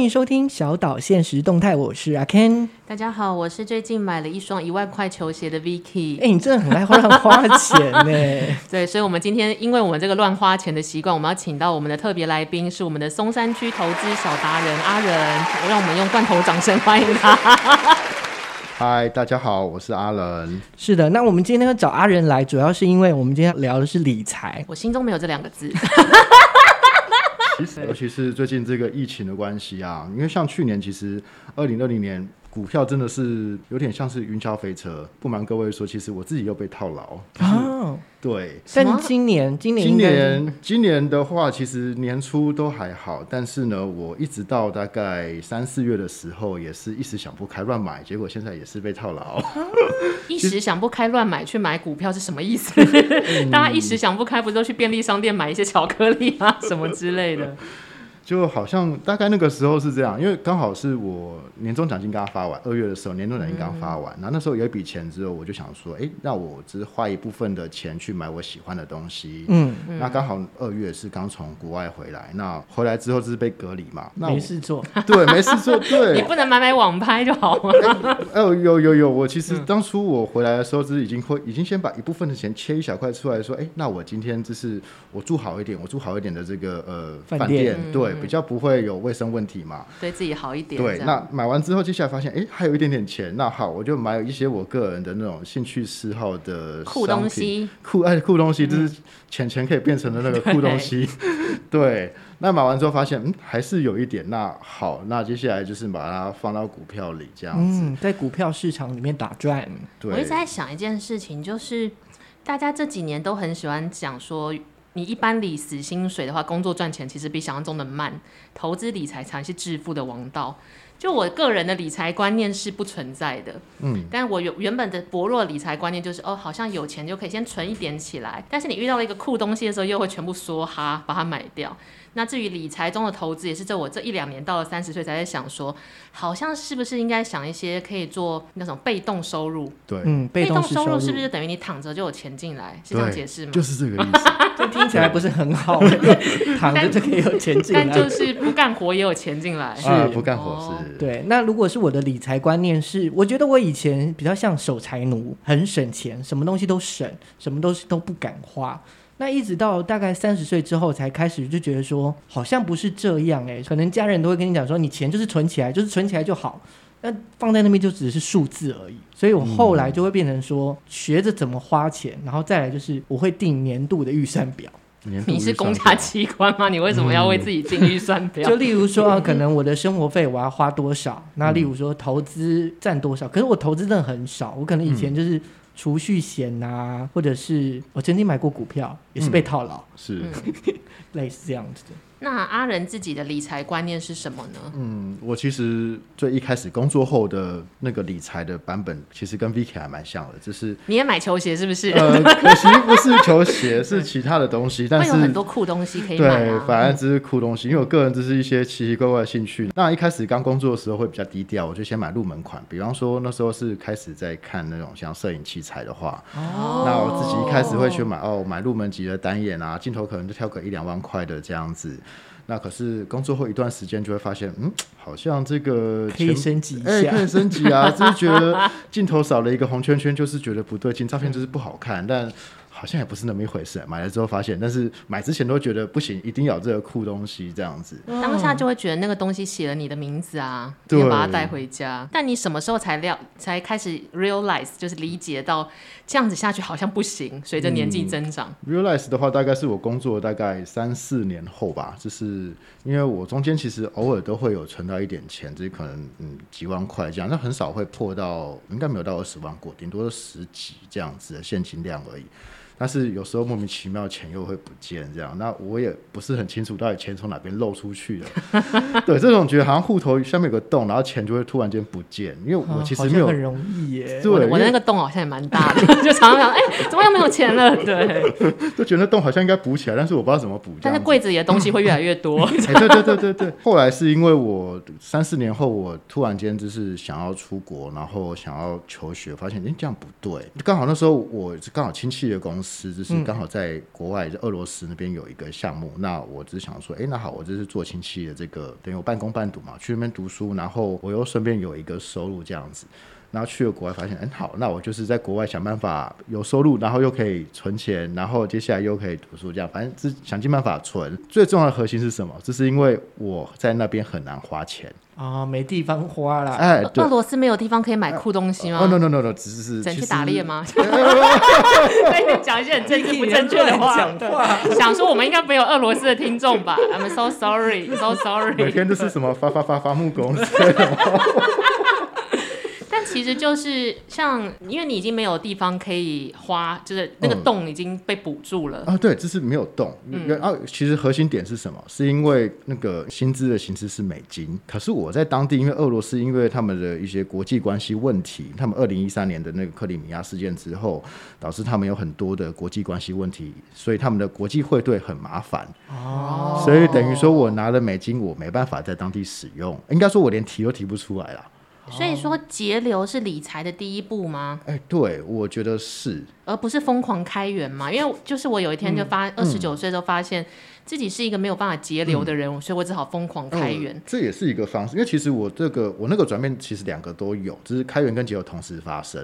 欢迎收听小岛现实动态，我是阿 Ken。大家好，我是最近买了一双一万块球鞋的 Vicky。哎、欸，你真的很爱乱花钱呢。对，所以，我们今天因为我们这个乱花钱的习惯，我们要请到我们的特别来宾，是我们的松山区投资小达人阿仁，让我们用罐头掌声欢迎他。嗨，大家好，我是阿仁。是的，那我们今天要找阿仁来，主要是因为我们今天聊的是理财。我心中没有这两个字。尤其是最近这个疫情的关系啊，因为像去年，其实二零二零年股票真的是有点像是云霄飞车。不瞒各位说，其实我自己又被套牢。哦，对。但今年，今年，今年，今年的话，其实年初都还好，但是呢，我一直到大概三四月的时候，也是一时想不开乱买，结果现在也是被套牢。一时想不开乱买去买股票是什么意思？大家一时想不开，不是都去便利商店买一些巧克力啊什么之类的？就好像大概那个时候是这样，因为刚好是我年终奖金刚发完，二月的时候年终奖金刚发完，然后那时候有一笔钱之后，我就想说，哎，那我只是花一部分的钱去买我喜欢的东西。嗯，那刚好二月是刚从国外回来，那回来之后就是被隔离嘛，那没事做，对，没事做，对，你不能买买网拍就好吗？哎呦，有有有，我其实当初我回来的时候，就是已经会已经先把一部分的钱切一小块出来说，哎，那我今天就是我住好一点，我住好一点的这个呃饭店，对。比较不会有卫生问题嘛，对自己好一点。对，那买完之后，接下来发现，哎，还有一点点钱，那好，我就买有一些我个人的那种兴趣嗜好的酷东西，酷哎酷东西，就是钱钱可以变成的那个酷东西。对，对，那买完之后发现，嗯，还是有一点。那好，那接下来就是把它放到股票里，这样子，嗯，在股票市场里面打转。对，我一直在想一件事情，就是大家这几年都很喜欢讲说。你一般理死薪水的话，工作赚钱其实比想象中的慢，投资理财才是致富的王道。就我个人的理财观念是不存在的，嗯，但我原原本的薄弱理财观念就是，哦，好像有钱就可以先存一点起来，但是你遇到了一个酷东西的时候，又会全部梭哈把它买掉。那至于理财中的投资，也是在我这一两年到了三十岁才在想说，好像是不是应该想一些可以做那种被动收入？对，嗯，被动收入是不是等于你躺着就有钱进来？是这样解释吗？就是这个意思。这听起来不是很好，躺着就可以有钱进来。但就是不干活也有钱进来。是、啊、不干活是、哦。对，那如果是我的理财观念是，我觉得我以前比较像守财奴，很省钱，什么东西都省，什么东西都不敢花。那一直到大概三十岁之后，才开始就觉得说，好像不是这样哎、可能家人都会跟你讲说，你钱就是存起来，就是存起来就好，那放在那边就只是数字而已。所以我后来就会变成说，学着怎么花钱，然后再来就是我会定年度的预算表。你是公家机关吗？你为什么要为自己定预算表？就例如说，可能我的生活费我要花多少，那例如说投资占多少，可是我投资真的很少，我可能以前就是。储蓄险、啊，或者是我曾经买过股票，也是被套牢，嗯、是 类似这样子的。那阿仁自己的理财观念是什么呢？嗯，我其实最一开始工作后的那个理财的版本，其实跟 Vicky 还蛮像的，就是你也买球鞋是不是？呃，可惜不是球鞋，是其他的东西。但是有很多酷东西可以买、啊。对，反正只是酷东西，因为我个人只是一些奇奇怪怪的兴趣。那一开始刚工作的时候会比较低调，我就先买入门款，比方说那时候是开始在看那种像摄影器材的话，哦，那我自己一开始会去买哦，买入门级的单眼啊，镜头可能就挑个一两万块的这样子。那可是工作后一段时间就会发现，嗯，好像这个可以升级一下，欸、可以升级啊，就是觉得镜头少了一个红圈圈，就是觉得不对劲，照片就是不好看，但。好像也不是那么一回事，买了之后发现，但是买之前都觉得不行，一定要有这个酷东西这样子。当下就会觉得那个东西写了你的名字啊，要把它带回家。但你什么时候才料才开始 realize，就是理解到这样子下去好像不行？随着年纪增长、嗯、realize 的话，大概是我工作大概三四年后吧。就是因为我中间其实偶尔都会有存到一点钱，就是可能嗯几万块这样，那很少会破到，应该没有到二十万过，顶多是十几这样子的现金量而已。但是有时候莫名其妙钱又会不见，这样，那我也不是很清楚到底钱从哪边漏出去的。对，这种觉得好像户头下面有个洞，然后钱就会突然间不见，因为我其实没有、哦、很容易耶。对，我那个洞好像也蛮大的，就常常想，哎、欸，怎么又没有钱了？对，就觉得那洞好像应该补起来，但是我不知道怎么补。但是柜子里的东西会越来越多。哎、欸，对对对对对。后来是因为我三四年后，我突然间就是想要出国，然后想要求学，发现哎、欸、这样不对。刚好那时候我刚好亲戚的公司。司，就是刚好在国外，俄罗斯那边有一个项目。嗯、那我只想说，哎、欸，那好，我这是做亲戚的这个，等于我半工半读嘛，去那边读书，然后我又顺便有一个收入这样子。然后去了国外，发现，嗯，好，那我就是在国外想办法有收入，然后又可以存钱，然后接下来又可以读书，这样，反正是想尽办法存。最重要的核心是什么？就是因为我在那边很难花钱啊、哦，没地方花了。哎，俄罗斯没有地方可以买酷东西吗？哦，no no no no，只是想 去打猎吗？讲一些很政治不正确的话，讲话 想说我们应该没有俄罗斯的听众吧？I'm so sorry，so sorry。每天都是什么发发发发木工。其实就是像，因为你已经没有地方可以花，就是那个洞已经被补住了、嗯、啊。对，这是没有洞。然后、嗯啊、其实核心点是什么？是因为那个薪资的形式是美金。可是我在当地，因为俄罗斯因为他们的一些国际关系问题，他们二零一三年的那个克里米亚事件之后，导致他们有很多的国际关系问题，所以他们的国际汇兑很麻烦。哦。所以等于说我拿了美金，我没办法在当地使用。应该说，我连提都提不出来了。所以说节流是理财的第一步吗？哎、欸，对，我觉得是，而不是疯狂开源嘛。因为就是我有一天就发二十九岁就发现自己是一个没有办法节流的人，嗯、所以我只好疯狂开源、嗯。这也是一个方式，因为其实我这个我那个转变其实两个都有，只是开源跟节流同时发生。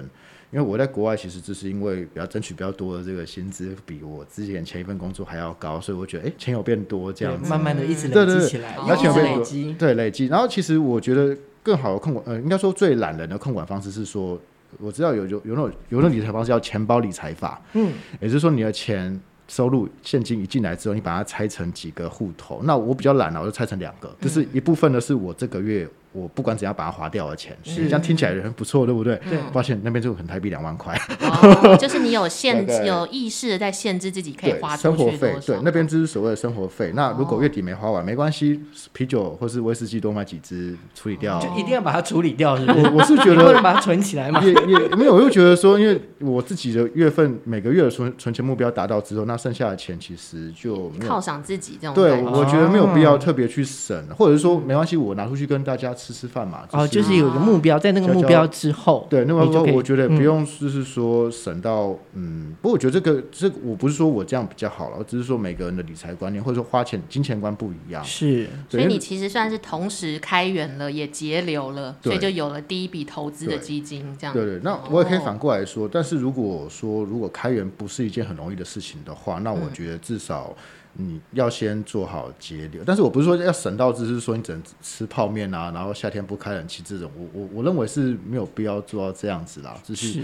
因为我在国外其实就是因为比较争取比较多的这个薪资，比我之前前一份工作还要高，所以我觉得哎、欸，钱有变多这样子，慢慢的一直累积起来，而且累积，对累积。然后其实我觉得。更好的控管，呃，应该说最懒人的控管方式是说，我知道有有有那种有那种理财方式叫钱包理财法，嗯，也就是说你的钱收入现金一进来之后，你把它拆成几个户头，那我比较懒了，我就拆成两个，就是一部分呢是我这个月。我不管怎样把它划掉的钱，实际上听起来很不错，对不对？对。发现那边就很台币两万块，哦，就是你有限制、有意识的在限制自己可以花生活费。对，那边就是所谓的生活费。那如果月底没花完，没关系，啤酒或是威士忌多买几支处理掉。就一定要把它处理掉，是不是？我我是觉得 不能把它存起来嘛。也也没有，我就觉得说，因为我自己的月份每个月的存存钱目标达到之后，那剩下的钱其实就犒赏自己这种。对，我觉得没有必要特别去省，或者是说没关系，我拿出去跟大家吃吃吃饭嘛。哦，就是有一个目标，在那个目标之后，对，那么我觉得不用，就是说省到，嗯，不过我觉得这个，这我不是说我这样比较好了，我只是说每个人的理财观念或者说花钱金钱观不一样，是，所以你其实算是同时开源了，也节流了，所以就有了第一笔投资的基金，这样，对对。那我也可以反过来说，但是如果说如果开源不是一件很容易的事情的话，那我觉得至少。你要先做好节流，但是我不是说要省到只是说你只能吃泡面啊，然后夏天不开冷气这种，我我我认为是没有必要做到这样子啦。就是，是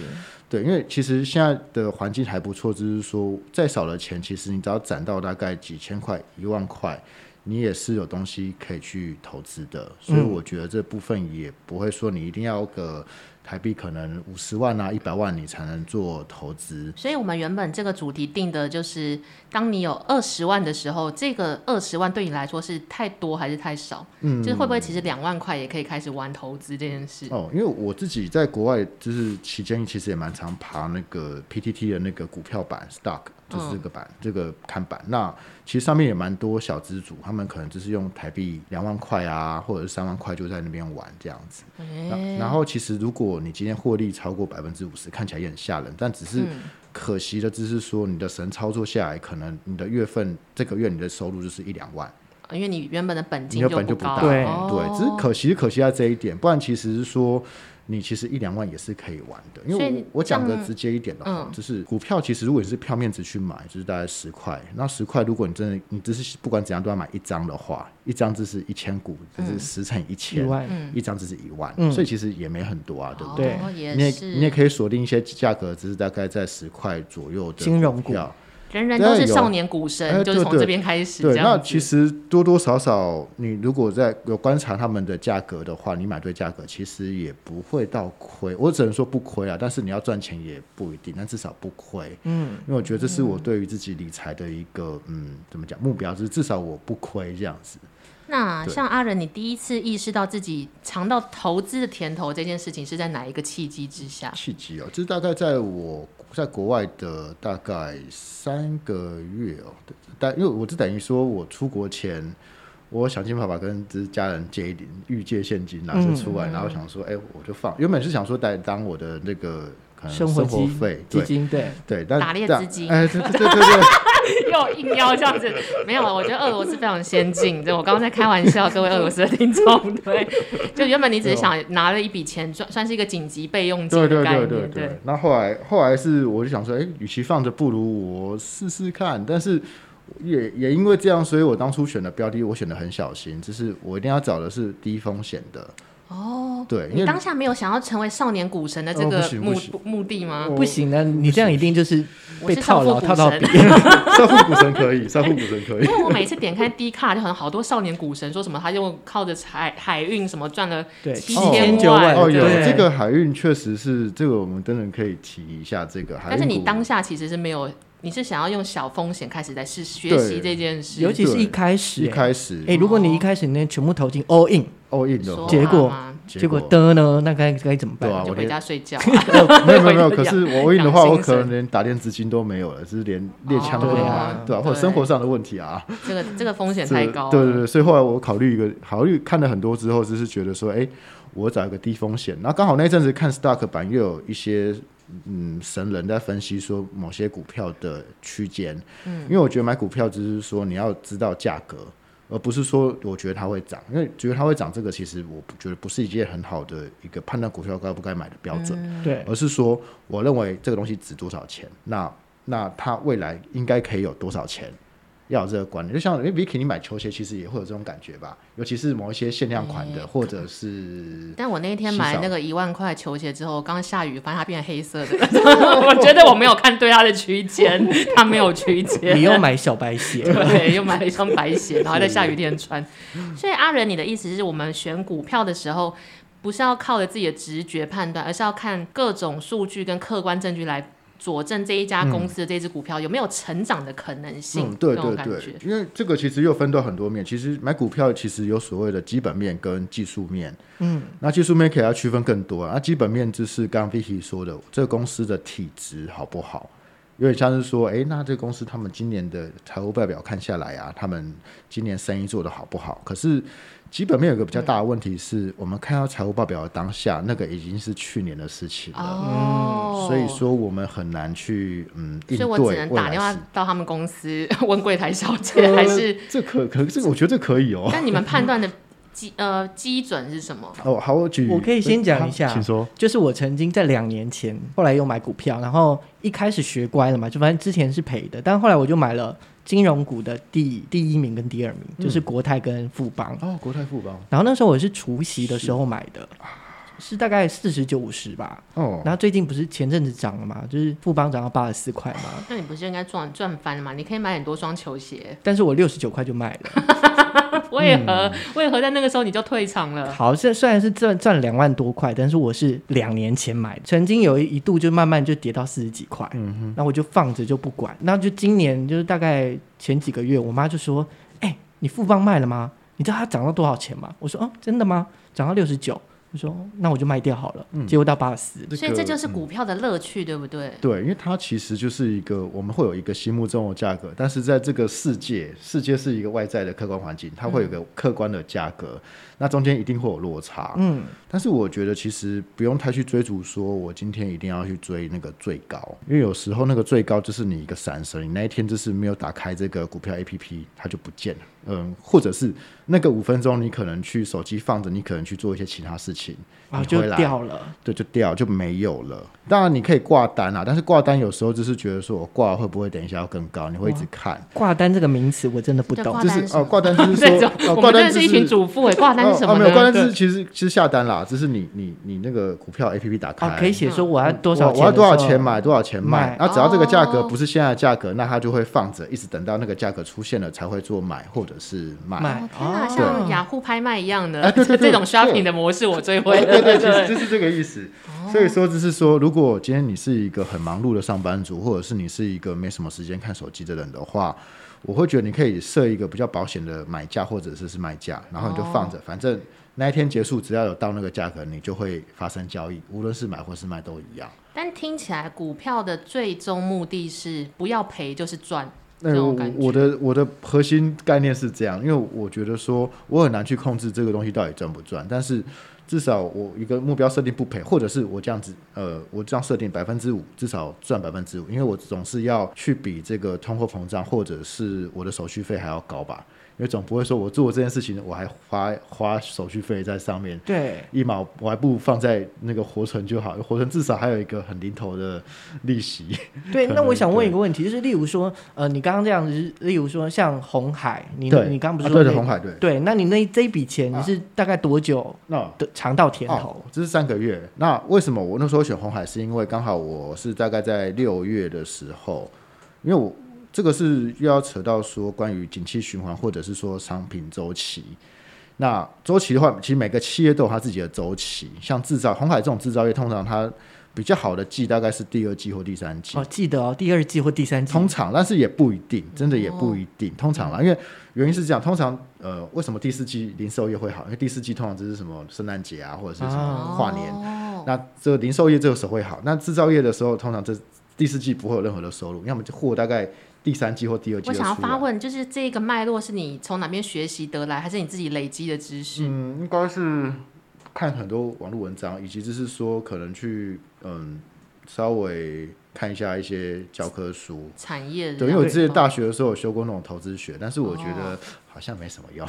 对，因为其实现在的环境还不错，就是说再少的钱，其实你只要攒到大概几千块、一万块，你也是有东西可以去投资的。所以我觉得这部分也不会说你一定要个。台币可能五十万啊，一百万你才能做投资。所以，我们原本这个主题定的就是，当你有二十万的时候，这个二十万对你来说是太多还是太少？嗯，就是会不会其实两万块也可以开始玩投资这件事？哦，因为我自己在国外就是期间，其实也蛮常爬那个 PTT 的那个股票版 stock。就是这个板，嗯、这个看板，那其实上面也蛮多小资主，他们可能就是用台币两万块啊，或者是三万块就在那边玩这样子。欸、然后其实如果你今天获利超过百分之五十，看起来也很吓人，但只是可惜的，只是说你的神操作下来，可能你的月份这个月你的收入就是一两万，因为你原本的本金就不，就不大，对对，只是可惜可惜在这一点，不然其实是说。你其实一两万也是可以玩的，因为我我讲的直接一点的话，就是股票其实如果你是票面值去买，就是大概十块。那十块如果你真的你只是不管怎样都要买一张的话，一张就是一千股，就是十乘一千，一张就是一万，所以其实也没很多啊，对不对？你也你也可以锁定一些价格，只是大概在十块左右的金融股。人人都是少年股神，欸、就是从这边开始。对，那其实多多少少，你如果在有观察他们的价格的话，你买对价格，其实也不会到亏。我只能说不亏啊，但是你要赚钱也不一定，但至少不亏。嗯，因为我觉得这是我对于自己理财的一个嗯，嗯，怎么讲目标，就是至少我不亏这样子。那像阿仁，你第一次意识到自己尝到投资的甜头这件事情，是在哪一个契机之下？契机哦，就是大概在我。在国外的大概三个月哦，但因为我这等于说我出国前，我想尽办法跟就是家人借一点预借现金拿出出来，嗯、然后想说，哎、欸，我就放。原本是想说带当我的那个生活费基金，对对，但打猎资金，哎，对对对对对。又硬要这样子，没有，我觉得俄罗斯非常先进。对我刚刚在开玩笑，各位俄罗斯的听众，对，就原本你只是想拿了一笔钱，算算是一个紧急备用金的概念。对对对对对。那后来后来是，我就想说，哎、欸，与其放着，不如我试试看。但是也也因为这样，所以我当初选的标的，我选的很小心，就是我一定要找的是低风险的。哦，对，你当下没有想要成为少年股神的这个目目的吗？不行的，你这样一定就是被套牢套到底。少妇股神可以，少妇股神可以。因为我每次点开 D 卡，就好像好多少年股神说什么，他就靠着海海运什么赚了七千九万。哦，有这个海运确实是这个，我们真的可以提一下这个。但是你当下其实是没有，你是想要用小风险开始在试学习这件事，尤其是一开始，一开始，哎，如果你一开始那全部投进 all in。all in 的，结果结果的呢？那该该怎么办？对啊，就回家睡觉。没有没有没有，可是我 all in 的话，我可能连打电资金都没有了，就是连猎枪都没有，对啊，或者生活上的问题啊。这个这个风险太高。对对对，所以后来我考虑一个，考虑看了很多之后，就是觉得说，哎，我找一个低风险。然后刚好那阵子看 Stock 版又有一些嗯神人在分析说某些股票的区间，嗯，因为我觉得买股票只是说你要知道价格。而不是说我觉得它会涨，因为觉得它会涨，这个其实我觉得不是一件很好的一个判断股票该不该买的标准。嗯、对，而是说我认为这个东西值多少钱，那那它未来应该可以有多少钱。要有这个观念，就像因为 Vicky 你买球鞋，其实也会有这种感觉吧？尤其是某一些限量款的，嗯、或者是……但我那天买那个一万块球鞋之后，刚刚下雨，发现它变黑色的。我觉得我没有看对它的区间，它没有区间。你又买小白鞋，对，又买了一双白鞋，然后在下雨天穿。所以阿仁，你的意思是我们选股票的时候，不是要靠着自己的直觉判断，而是要看各种数据跟客观证据来。佐证这一家公司的这只股票有没有成长的可能性？嗯，对对对，因为这个其实又分到很多面。其实买股票其实有所谓的基本面跟技术面。嗯，那技术面可以要区分更多啊。那基本面就是刚刚 Vicky 说的，这个公司的体质好不好？有点像是说，哎，那这个公司他们今年的财务报表看下来啊，他们今年生意做得好不好？可是。基本面有个比较大的问题是，嗯、我们看到财务报表的当下，那个已经是去年的事情了，哦、所以说我们很难去嗯应对。所以我只能打电话到他们公司问柜台小姐，还是、呃、这可可这个我觉得这可以哦。但你们判断的基呃基准是什么？哦，好，我举，我可以先讲一下，请说。就是我曾经在两年前，后来又买股票，然后一开始学乖了嘛，就反正之前是赔的，但后来我就买了。金融股的第第一名跟第二名、嗯、就是国泰跟富邦。哦，国泰富邦。然后那时候我是除夕的时候买的，是，大概四十九五十吧。哦，然后最近不是前阵子涨了嘛，就是富邦涨到八十四块嘛。那你不是应该赚赚翻了吗？你可以买很多双球鞋。但是我六十九块就卖了。为何？嗯、为何在那个时候你就退场了？好，这虽然是赚赚两万多块，但是我是两年前买的，曾经有一度就慢慢就跌到四十几块，嗯哼，那我就放着就不管。那就今年就是大概前几个月，我妈就说：“哎、欸，你富邦卖了吗？你知道它涨到多少钱吗？”我说：“哦，真的吗？涨到六十九。”我说：“那我就卖掉好了。”结果到八十，所以这就是股票的乐趣，嗯、对不对？对，因为它其实就是一个我们会有一个心目中的价格，但是在这个世界，世界是一个外在的客观环境，它会有一个客观的价格，嗯、那中间一定会有落差。嗯，但是我觉得其实不用太去追逐，说我今天一定要去追那个最高，因为有时候那个最高就是你一个闪神，你那一天就是没有打开这个股票 APP，它就不见了。嗯，或者是那个五分钟，你可能去手机放着，你可能去做一些其他事情，啊，就掉了，对，就掉就没有了。当然你可以挂单啊，但是挂单有时候就是觉得说我挂会不会等一下要更高，你会一直看。挂单这个名词我真的不懂，就是哦，挂单就是说，挂单是一群主妇哎，挂单是什么？没有挂单是其实其实下单啦，就是你你你那个股票 APP 打开，可以写说我要多少，我要多少钱买多少钱卖，那只要这个价格不是现在的价格，那它就会放着，一直等到那个价格出现了才会做买或者是卖。哦、天哪，像雅虎拍卖一样的，对这种 shopping 的模式我最会。对对，其实就是这个意思。所以说，就是说，如果今天你是一个很忙碌的上班族，或者是你是一个没什么时间看手机的人的话，我会觉得你可以设一个比较保险的买价或者是是卖价，然后你就放着，反正那一天结束，只要有到那个价格，你就会发生交易，无论是买或是卖都一样。但听起来，股票的最终目的是不要赔就是赚。那我我的我的核心概念是这样，因为我觉得说我很难去控制这个东西到底赚不赚，但是至少我一个目标设定不赔，或者是我这样子，呃，我这样设定百分之五，至少赚百分之五，因为我总是要去比这个通货膨胀或者是我的手续费还要高吧。因为总不会说我做这件事情，我还花花手续费在上面，对，一毛我还不如放在那个活存就好，活存至少还有一个很零头的利息。对，那我想问一个问题，就是例如说，呃，你刚刚这样子，例如说像红海，你你刚刚不是说、啊、对的鸿海对，对，那你那这一笔钱你是大概多久那的尝到甜头？这是三个月。那为什么我那时候选红海？是因为刚好我是大概在六月的时候，因为我。这个是又要扯到说关于景气循环，或者是说商品周期。那周期的话，其实每个企业都有它自己的周期。像制造，红海这种制造业，通常它比较好的季大概是第二季或第三季。哦，记得哦，第二季或第三季。通常，但是也不一定，真的也不一定。通常啦，因为原因是这样，通常呃，为什么第四季零售业会好？因为第四季通常就是什么圣诞节啊，或者是什么跨年。哦、那这个零售业这个时候会好。那制造业的时候，通常这第四季不会有任何的收入，要么就货大概。第三季或第二季，我想要发问，就是这个脉络是你从哪边学习得来，还是你自己累积的知识？嗯，应该是看很多网络文章，以及就是说可能去嗯稍微看一下一些教科书。产业对，因为我之前大学的时候有修过那种投资学，但是我觉得。好像没什么用，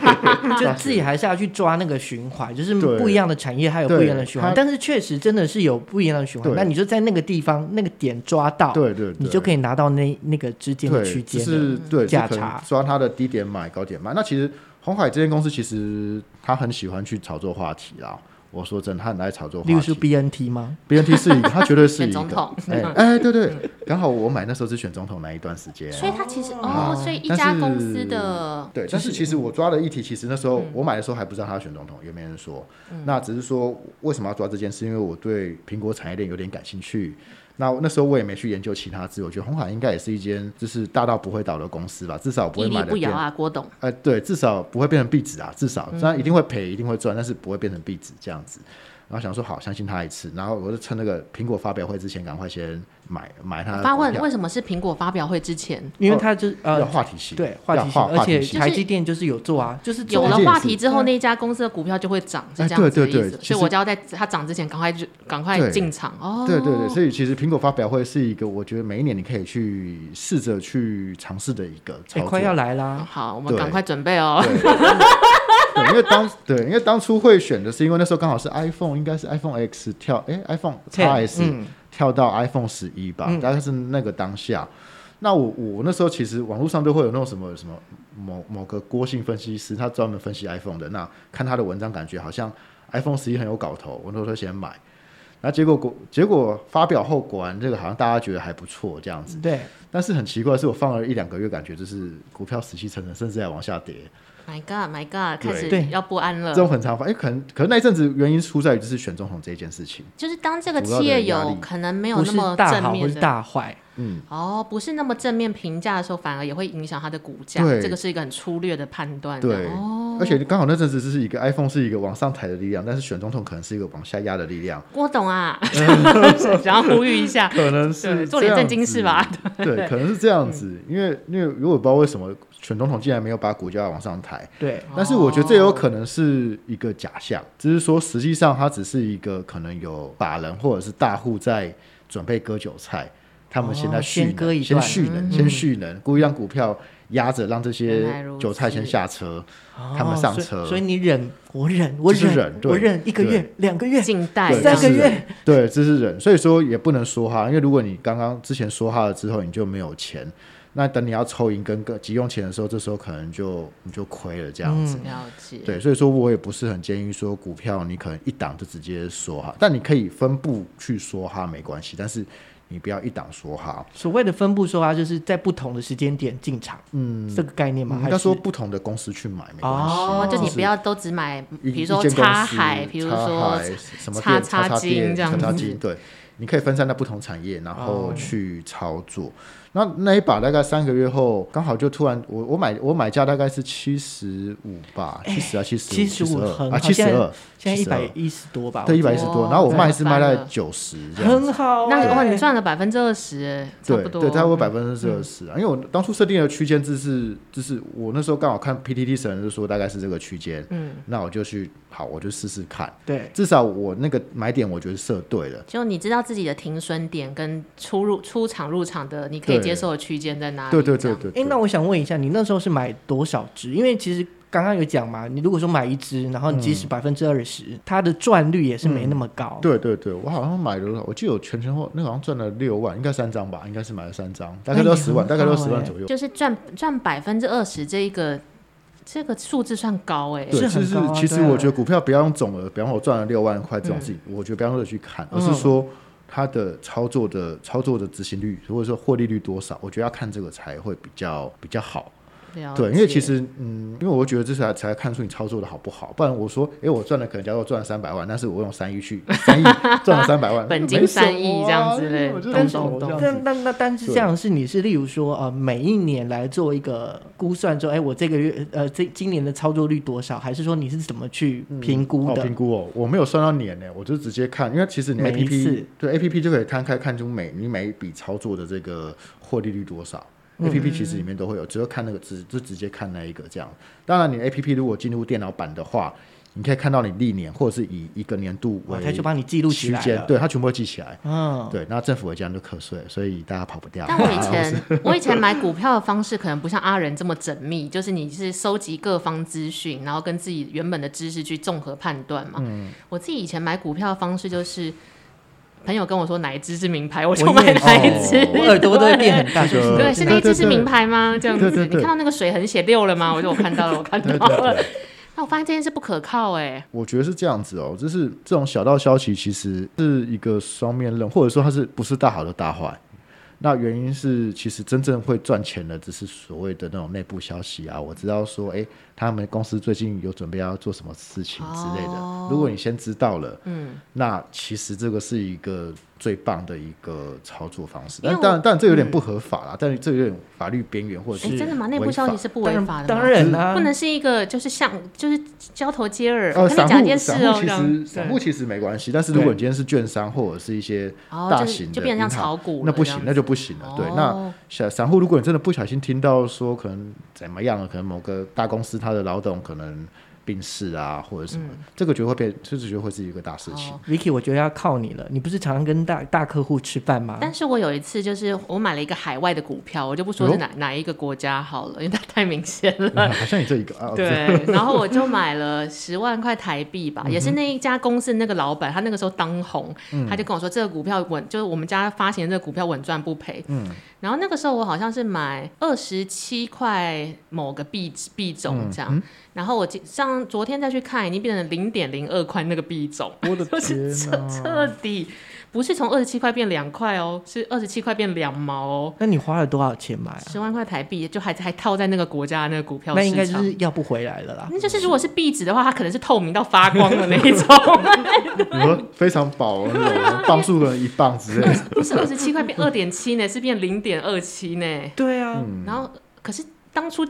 就自己还是要去抓那个循环，就是不一样的产业还有不一样的循环，但是确实真的是有不一样的循环。那你就在那个地方那个点抓到，对对，你就可以拿到那那个之间的区间是对价差，抓它的低点买高点卖。那其实红海这间公司其实他很喜欢去炒作话题啦。我说真的，他很爱炒作。例如是 BNT 吗？BNT 是一个，他绝对是一个。总统。哎 哎，对对，刚好我买那时候是选总统那一段时间。所以他其实哦，所以一家公司的对，但是其实我抓的议题，其实那时候我买的时候还不知道他要选总统，也没人说。那只是说为什么要抓这件事？因为我对苹果产业链有点感兴趣。那那时候我也没去研究其他字，我觉得红海应该也是一间就是大到不会倒的公司吧，至少不会卖的不摇啊，郭董。哎、呃，对，至少不会变成壁纸啊，至少虽然一定会赔，一定会赚，但是不会变成壁纸这样子。然后想说好，相信他一次，然后我就趁那个苹果发表会之前，赶快先买买它。发问为什么是苹果发表会之前？因为他就呃要话题性，对话题性，而且台积电就是有做啊，就是有了话题之后，那一家公司的股票就会涨，是这样子的意思。所以我就要在它涨之前赶快就赶快进场哦。对对对，所以其实苹果发表会是一个我觉得每一年你可以去试着去尝试的一个操作。快要来啦，好，我们赶快准备哦。对，因为当对，因为当初会选的是因为那时候刚好是 iPhone，应该是 iPhone X 跳，哎，iPhone XS、嗯、跳到 iPhone 十一吧，大概是那个当下。那我我那时候其实网络上都会有那种什么什么某某个郭姓分析师，他专门分析 iPhone 的。那看他的文章，感觉好像 iPhone 十一很有搞头，我那时候先买。那结果果结果发表后，果然这个好像大家觉得还不错，这样子。对。但是很奇怪是，我放了一两个月，感觉就是股票死气沉沉，甚至在往下跌。My God, My God，开始要不安了。这种很常发，哎，可能可能那一阵子原因出在于就是选总统这一件事情。就是当这个企业有可能没有那么正面的大坏，嗯，哦，不是那么正面评价的时候，反而也会影响它的股价。这个是一个很粗略的判断。对，而且刚好那阵子就是一个 iPhone 是一个往上抬的力量，但是选总统可能是一个往下压的力量。郭董啊，想要呼吁一下，可能是做点正经事吧。对，可能是这样子，因为因为如果不知道为什么。选总统竟然没有把股价往上抬，对，但是我觉得这有可能是一个假象，只是说实际上它只是一个可能有法人或者是大户在准备割韭菜，他们现在蓄能，先蓄能，先蓄能，故意让股票压着，让这些韭菜先下车，他们上车。所以你忍，我忍，我忍，我忍一个月、两个月、静待三个月，对，这是忍。所以说也不能说哈，因为如果你刚刚之前说哈了之后，你就没有钱。那等你要抽银跟急用钱的时候，这时候可能就你就亏了这样子。了解。对，所以说我也不是很建议说股票你可能一档就直接说哈，但你可以分步去说哈没关系，但是你不要一档说哈。所谓的分布说哈，就是在不同的时间点进场，嗯，这个概念嘛。应该说不同的公司去买没关系。哦，就你不要都只买，比如说插海，比如说什么叉叉金这样子。对，你可以分散在不同产业，然后去操作。那那一把大概三个月后，刚好就突然我我买我买价大概是七十五吧，七十啊七十七十五啊七十二，现在一百一十多吧，对一百一十多，然后我卖是卖在九十，很好，那哇你赚了百分之二十，差不多，对，差不多百分之二十。啊，因为我当初设定的区间就是就是我那时候刚好看 PTT 神就说大概是这个区间，嗯，那我就去好我就试试看，对，至少我那个买点我觉得设对了，就你知道自己的停损点跟出入出场入场的你可以接受的区间在哪里？对对对对。哎，那我想问一下，你那时候是买多少只？因为其实刚刚有讲嘛，你如果说买一只，然后你即使百分之二十，它的赚率也是没那么高。对对对，我好像买了，我记得有全前后那好像赚了六万，应该三张吧，应该是买了三张，大概都十万，大概都十万左右。就是赚赚百分之二十这一个这个数字算高哎，是是是。其实我觉得股票不要用总额，比方我赚了六万块这种事情，我觉得不要用这去看，而是说。它的操作的操作的执行率，或者说获利率多少，我觉得要看这个才会比较比较好。对，因为其实，嗯，因为我觉得这才才看出你操作的好不好。不然我说，哎，我赚了可能假如我赚了三百万，但是我用三亿去 三亿赚了三百万，本金三亿这样子嘞。但是，但但那但是这样是你是例如说呃每一年来做一个估算，说哎我这个月呃这今年的操作率多少，还是说你是怎么去评估的？评估哦，我没有算到年呢，我就直接看，因为其实你 A P P 对 A P P 就可以摊开看出每你每一笔操作的这个获利率多少。A P P 其实里面都会有，只要看那个直就直接看那一个这样。当然，你 A P P 如果进入电脑版的话，你可以看到你历年或者是以一个年度为，它就帮你记录起来，对，它全部会记起来。嗯，对，那政府会这样就课税，所以大家跑不掉。但我以前我以前买股票的方式可能不像阿仁这么缜密，就是你是收集各方资讯，然后跟自己原本的知识去综合判断嘛。嗯，我自己以前买股票的方式就是。朋友跟我说哪一支是名牌，我就买哪一支。我耳朵都会变很大，对，是那一支是名牌吗？这样子，你看到那个水痕写六了吗？我说我看到了，我看到了。那我发现这件事不可靠哎。我觉得是这样子哦，就是这种小道消息其实是一个双面刃，或者说它是不是大好的大坏？那原因是其实真正会赚钱的只是所谓的那种内部消息啊。我知道说，哎，他们公司最近有准备要做什么事情之类的。哦、如果你先知道了，嗯，那其实这个是一个。最棒的一个操作方式，但当然，当然这有点不合法啦。嗯、但是这有点法律边缘，或者是、欸、真的吗？内部消息是不违法的吗？当然啦、啊，不能是一个就是像就是交头接耳。呃，散户散户其实散户其实没关系，但是如果你今天是券商或者是一些大型的，就变成像炒股，那不行，那就不行了。对，那小散户，如果你真的不小心听到说可能怎么样了，可能某个大公司他的老董可能。病逝啊，或者什么，嗯、这个就会变，这就会是一个大事情。哦、Vicky，我觉得要靠你了。你不是常常跟大大客户吃饭吗？但是我有一次就是我买了一个海外的股票，我就不说是哪、哦、哪一个国家好了，因为它太明显了、嗯。好像你这一个啊。对，然后我就买了十万块台币吧，也是那一家公司那个老板，他那个时候当红，嗯、他就跟我说这个股票稳，就是我们家发行的这个股票稳赚不赔。嗯。然后那个时候我好像是买二十七块某个币币种这样，嗯嗯、然后我像昨天再去看，已经变成零点零二块那个币种，我的 天啊，彻底。不是从二十七块变两块哦，是二十七块变两毛哦。那你花了多少钱买啊？十万块台币，就还还套在那个国家的那个股票市场。那应该是要不回来了啦。那就是如果是壁纸的话，它可能是透明到发光的 那一种。你说非常薄那种，磅数可能一磅之类的。不是二十七块变二点七呢，是变零点二七呢。对啊，嗯、然后可是当初。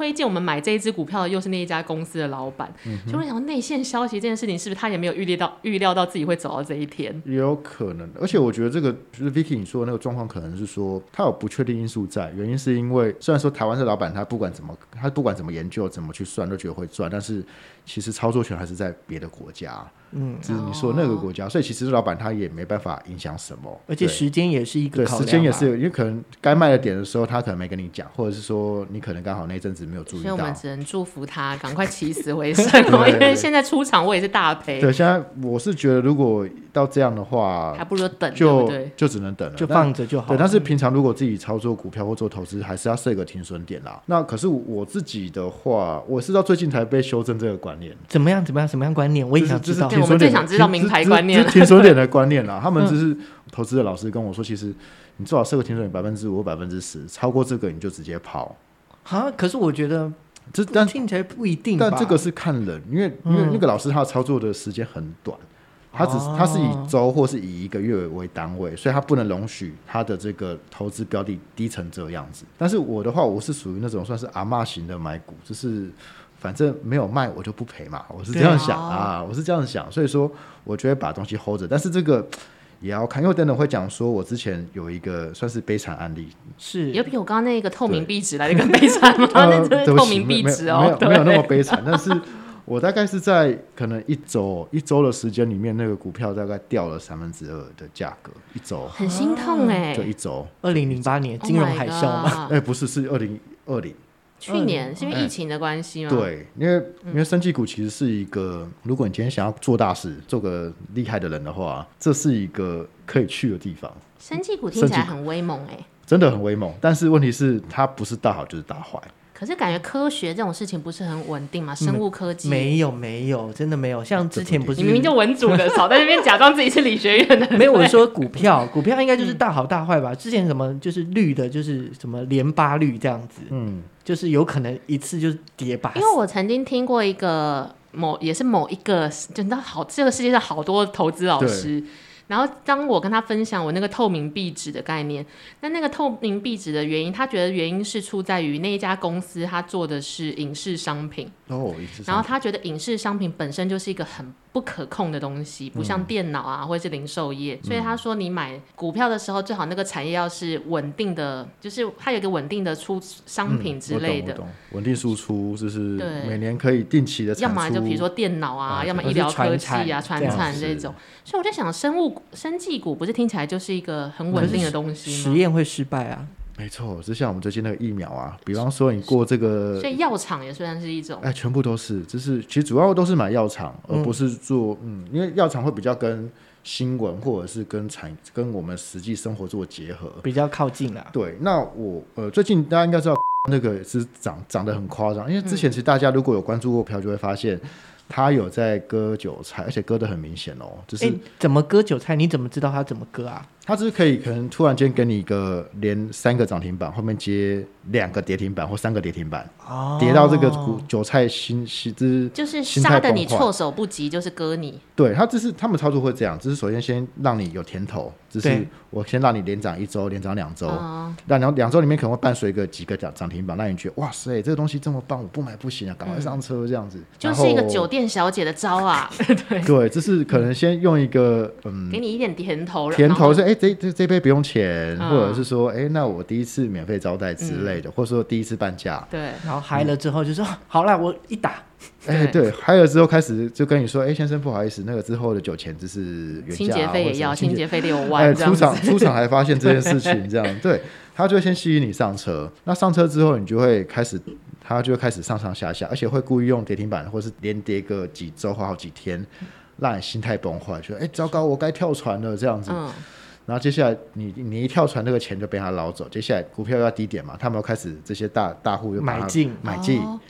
推荐我们买这一只股票的又是那一家公司的老板，嗯、哼。就会想内线消息这件事情是不是他也没有预料到预料到自己会走到这一天？也有可能，而且我觉得这个就是 Vicky 你说的那个状况，可能是说他有不确定因素在，原因是因为虽然说台湾的老板他不管怎么他不管怎么研究怎么去算都觉得会赚，但是其实操作权还是在别的国家。嗯，就是你说那个国家，所以其实老板他也没办法影响什么，而且时间也是一个对，时间也是有，因为可能该卖的点的时候，他可能没跟你讲，或者是说你可能刚好那阵子没有注意到，所以我们只能祝福他赶快起死回生，因为现在出场我也是大赔。对，现在我是觉得如果到这样的话，还不如等，就就只能等了，就放着就好。对，但是平常如果自己操作股票或做投资，还是要设一个停损点啦。那可是我自己的话，我是到最近才被修正这个观念，怎么样？怎么样？什么样观念？我也想知道。我们最想知道名。牌 观念，停损点的观念啦。他们只是投资的老师跟我说，其实你最好设个停损点百分之五、百分之十，超过这个你就直接跑。啊，可是我觉得这但听起来不一定。但这个是看人，因为因为那个老师他操作的时间很短，他只是他是以周或是以一个月为单位，所以他不能容许他的这个投资标的低成这样子。但是我的话，我是属于那种算是阿妈型的买股，就是反正没有卖我就不赔嘛，我是这样想啊，我是这样想，所以说我就会把东西 hold 着。但是这个也要看，因为等等会讲说我之前有一个算是悲惨案例，是有比我刚刚那个透明壁纸来的更 悲惨吗？那透明壁纸哦，没有没有那么悲惨，但是。我大概是在可能一周一周的时间里面，那个股票大概掉了三分之二的价格，一周很心痛哎、欸，就一周。二零零八年金融海啸嘛，哎、oh 欸，不是，是二零二零，去年是因为疫情的关系吗？对，因为因为生技股其实是一个，如果你今天想要做大事，做个厉害的人的话，这是一个可以去的地方。生技股听起来很威猛哎、欸，真的很威猛，但是问题是它不是大好就是大坏。可是感觉科学这种事情不是很稳定嘛？生物科技没有没有，真的没有。像之前不是你明明就文组的，少在那边假装自己是理学院的。没有，我说股票，股票应该就是大好大坏吧？之前什么就是绿的，就是什么连八绿这样子，嗯，就是有可能一次就是跌八。因为我曾经听过一个某也是某一个，就你知道好这个世界上好多投资老师。然后当我跟他分享我那个透明壁纸的概念，那那个透明壁纸的原因，他觉得原因是出在于那一家公司他做的是影视商品。哦，然后他觉得影视商品本身就是一个很不可控的东西，不像电脑啊或者是零售业，嗯，所以他说你买股票的时候，最好那个产业要是稳定的，就是它有一个稳定的出商品之类的，稳定输出就是每年可以定期的，要么就比如说电脑啊，啊要么医疗科技啊、传产这种。所以我在想，生物生技股不是听起来就是一个很稳定的东西吗？实验会失败啊。没错，就像我们最近那个疫苗啊，比方说你过这个，所以药厂也算是一种，哎，全部都是，就是其实主要都是买药厂，而不是做嗯，嗯，因为药厂会比较跟新闻或者是跟产跟我们实际生活做结合，比较靠近啊。对，那我呃最近大家应该知道那个是涨涨得很夸张，因为之前其实大家如果有关注过票，就会发现。他有在割韭菜，而且割得很明显哦。就是、欸、怎么割韭菜？你怎么知道他怎么割啊？他只是可以可能突然间给你一个连三个涨停板，后面接两个跌停板或三个跌停板，哦、跌到这个股韭菜心心之就是杀的你措手不及，就是割你。对他，只是他们操作会这样，只是首先先让你有甜头，只是我先让你连涨一周，连涨两周，那然后两周里面可能会伴随个几个涨涨停板，让你觉得哇塞，这个东西这么棒，我不买不行啊，赶快上车这样子。嗯、就是一个酒店小姐的招啊，对 对，这是可能先用一个嗯，给你一点甜头，甜头是哎。这这这杯不用钱，嗯、或者是说，哎，那我第一次免费招待之类的，嗯、或者说第一次半价，对，然后嗨了之后就说，嗯、好啦，我一打，哎，对，嗨了之后开始就跟你说，哎，先生不好意思，那个之后的酒钱就是原价，清洁费也要，清洁费六万，哎，出场 出场还发现这件事情，这样，对，他就先吸引你上车，那上车之后，你就会开始，他就会开始上上下下，而且会故意用跌停板，或是连跌个几周或好几天。让你心态崩坏，说：“哎，糟糕，我该跳船了。”这样子，嗯、然后接下来你你一跳船，那个钱就被他捞走。接下来股票要低点嘛，他们又开始这些大大户又买进买进。哦、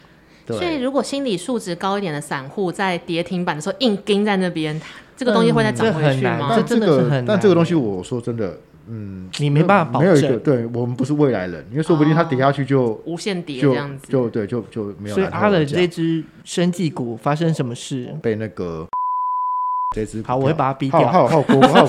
所以如果心理素质高一点的散户在跌停板的时候硬盯在那边，这个东西会再涨回去吗？嗯、这真的是很难。但这个东西，我说真的，嗯，你没办法保证。没有一个，对我们不是未来人，因为说不定它跌下去就、哦、无限跌这样子，就，就对，就就没有。所以他的这只生技股发生什么事？被那个。这只好，我会把它逼掉。还有还有还有还有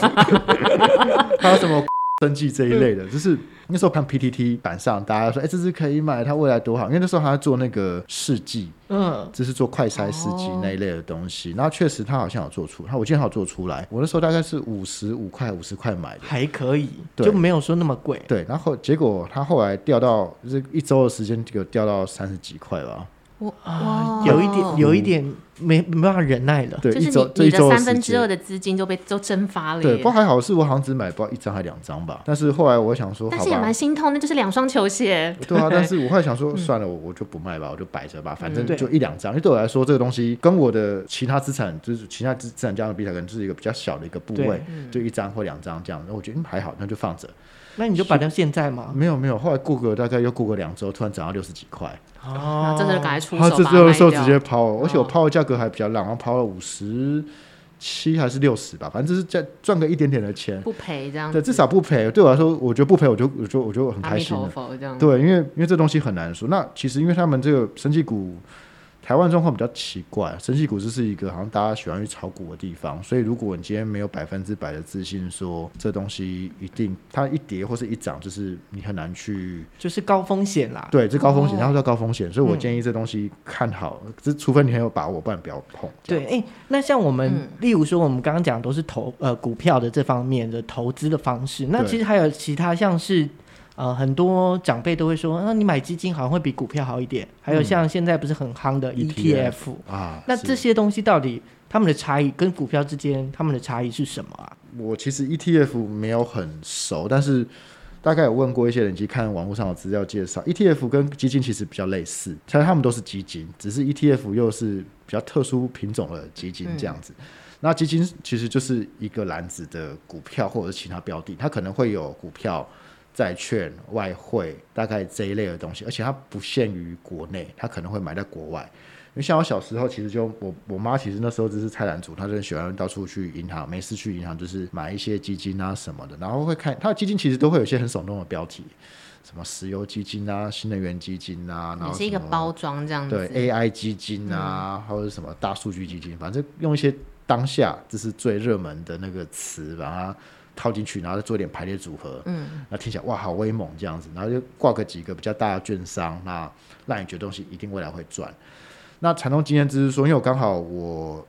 还有什么生技这一类的，就是那时候看 PTT 板上，大家说，哎，这只可以买，它未来多好。因为那时候他在做那个试剂，嗯，就是做快筛试剂那一类的东西。然后确实他好像有做出，他我记得他有做出来。我那时候大概是五十五块五十块买的，还可以，就没有说那么贵。对，然后结果他后来掉到就是一周的时间，就掉到三十几块吧。哇，有一点，有一点没没办法忍耐了。对，就是你你的三分之二的资金就被都蒸发了。对，不过还好是我好像只买不到一张还两张吧。但是后来我想说，但是也蛮心痛，那就是两双球鞋。对啊，但是我后来想说，算了，我我就不卖吧，我就摆着吧，反正就一两张。因为对我来说，这个东西跟我的其他资产，就是其他资资产加上比起来，可能就是一个比较小的一个部位，就一张或两张这样。那我觉得还好，那就放着。那你就摆到现在吗？没有没有，后来过个大概又过个两周，突然涨到六十几块。哦，这时候赶快出手把它卖掉。他这时候直接抛，而且我抛的价格还比较烂，然后抛了五十七还是六十吧，反正就是赚赚个一点点的钱，不赔这样。对，至少不赔。对我来说，我觉得不赔，我就我就我就很开心了。对，因为因为这东西很难说。那其实因为他们这个生技股。台湾状况比较奇怪，生技股市是一个好像大家喜欢去炒股的地方，所以如果你今天没有百分之百的自信说这东西一定它一跌或是一涨，就是你很难去，就是高风险啦。对，这高风险，它、哦、叫高风险，所以我建议这东西看好，这、嗯、除非你很有把握，不然不要碰。对，哎，那像我们，嗯、例如说我们刚刚讲都是投呃股票的这方面的投资的方式，那其实还有其他像是。呃，很多长辈都会说，那、啊、你买基金好像会比股票好一点。还有像现在不是很夯的 ETF、嗯、啊，那这些东西到底他们的差异跟股票之间他们的差异是什么啊？我其实 ETF 没有很熟，但是大概有问过一些人，去看网络上的资料介绍，ETF 跟基金其实比较类似，其实他们都是基金，只是 ETF 又是比较特殊品种的基金这样子。嗯、那基金其实就是一个篮子的股票或者是其他标的，它可能会有股票。债券、外汇，大概这一类的东西，而且它不限于国内，它可能会买在国外。因为像我小时候，其实就我我妈其实那时候就是菜篮族，她就很喜欢到处去银行，没事去银行就是买一些基金啊什么的，然后会看它的基金其实都会有一些很耸动的标题，什么石油基金啊、新能源基金啊，然后是一个包装这样子，对 AI 基金啊，或者什么大数据基金，反正用一些当下这是最热门的那个词把它。套进去，然后再做一点排列组合，嗯，那听起来哇，好威猛这样子，然后就挂个几个比较大的券商，那让你觉得东西一定未来会赚。那惨痛经验就是说，因为我刚好我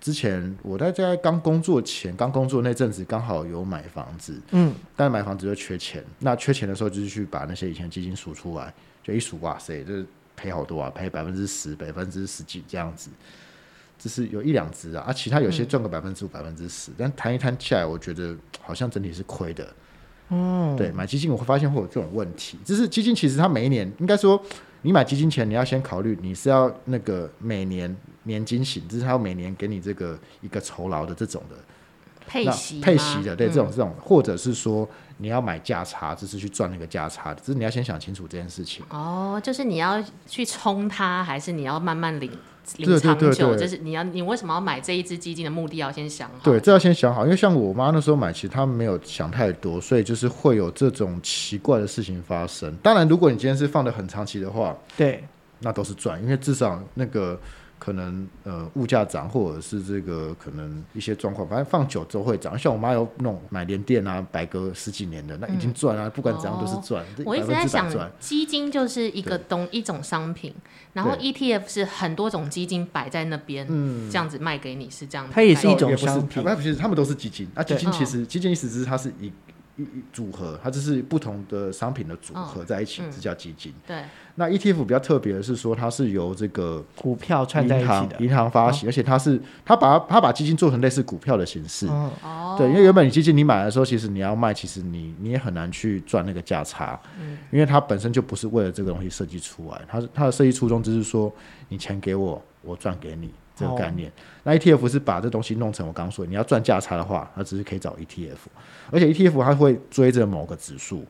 之前我在在刚工作前，刚工作那阵子刚好有买房子，嗯，但是买房子就缺钱，那缺钱的时候就是去把那些以前基金数出来，就一数，哇塞，就是赔好多啊，赔百分之十、百分之十几这样子。只是有一两只啊，啊，其他有些赚个百分之五、百分之十，但摊一摊起来，我觉得好像整体是亏的。嗯，对，买基金我会发现会有这种问题。就是基金其实它每一年，应该说你买基金前你要先考虑你是要那个每年年金型，就是它要每年给你这个一个酬劳的这种的配息配息的，对，这种这种，或者是说你要买价差，就是去赚那个价差的，就是你要先想清楚这件事情。哦，就是你要去冲它，还是你要慢慢领？对对对对，就是你要你为什么要买这一支基金的目的要先想好。对，这要先想好，因为像我妈那时候买，其实她没有想太多，所以就是会有这种奇怪的事情发生。当然，如果你今天是放的很长期的话，对，那都是赚，因为至少那个。可能呃物价涨，或者是这个可能一些状况，反正放久之后会涨。像我妈有那种买联电啊，摆个十几年的，那已经赚啊，嗯、不管怎样都是赚。哦、我一直在想，基金就是一个东一种商品，然后 ETF 是很多种基金摆在那边，嗯，这样子卖给你是这样子。它也是一种商品，其实，他们都是基金。啊，基金其实基金意思是它是一。一组合，它就是不同的商品的组合在一起，这、叫基金。对，那 ETF 比较特别的是说，它是由这个股票串在一起的银行发行，哦、而且它是它把它把基金做成类似股票的形式。哦，对，因为原本你基金你买的时候，其实你要卖，其实你你也很难去赚那个价差。嗯，因为它本身就不是为了这个东西设计出来，它它的设计初衷就是说，你钱给我，我赚给你。这个概念，那 ETF 是把这东西弄成我刚刚说，你要赚价差的话，它只是可以找 ETF，而且 ETF 它会追着某个指数，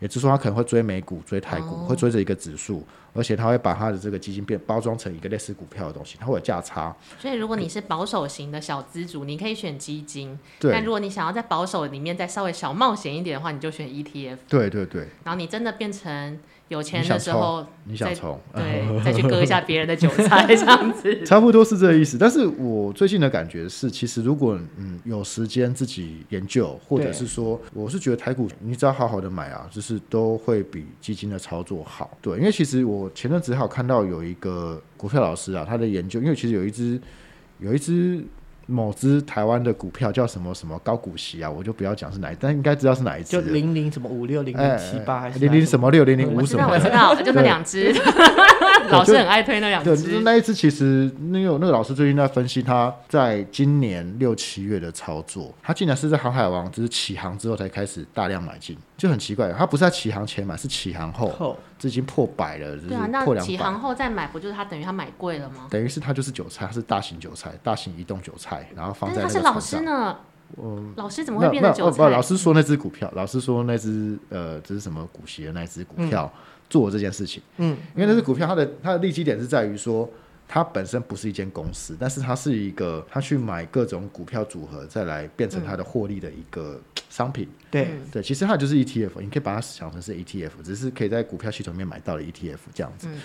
也就是说它可能会追美股、追台股，会追着一个指数，而且它会把它的这个基金变包装成一个类似股票的东西，它会有价差。所以如果你是保守型的小资主，你可以选基金；但如果你想要在保守里面再稍微小冒险一点的话，你就选 ETF。对对对。然后你真的变成。有钱的时候，你想冲，对，再去割一下别人的韭菜，这样子，差不多是这个意思。但是我最近的感觉是，其实如果嗯有时间自己研究，或者是说，我是觉得台股你只要好好的买啊，就是都会比基金的操作好。对，因为其实我前阵子好看到有一个股票老师啊，他的研究，因为其实有一只有一只。某只台湾的股票叫什么什么高股息啊，我就不要讲是哪一，但应该知道是哪一只。就零零什么五六零零七八还是零零什么六零零五什么？我知道，我知道，就那两只。老师很爱推那两只。对，那一只其实那个那个老师最近在分析他在今年六七月的操作，他竟然是在航海王就是起航之后才开始大量买进，就很奇怪。他不是在起航前买，是起航后，这已经破百了。对啊，那起航后再买，不就是他等于他买贵了吗？等于是他就是韭菜，他是大型韭菜，大型移动韭菜。然后放在那个但是他是老师呢？嗯，老师怎么会变成韭菜？不，老师说那只股票，老师说那只呃，这是什么股息的那只股票、嗯、做这件事情。嗯，因为那只股票，它的它的利基点是在于说，它本身不是一间公司，但是它是一个，它去买各种股票组合，再来变成它的获利的一个商品。嗯、对对，其实它就是 ETF，你可以把它想成是 ETF，只是可以在股票系统里面买到的 ETF 这样子。嗯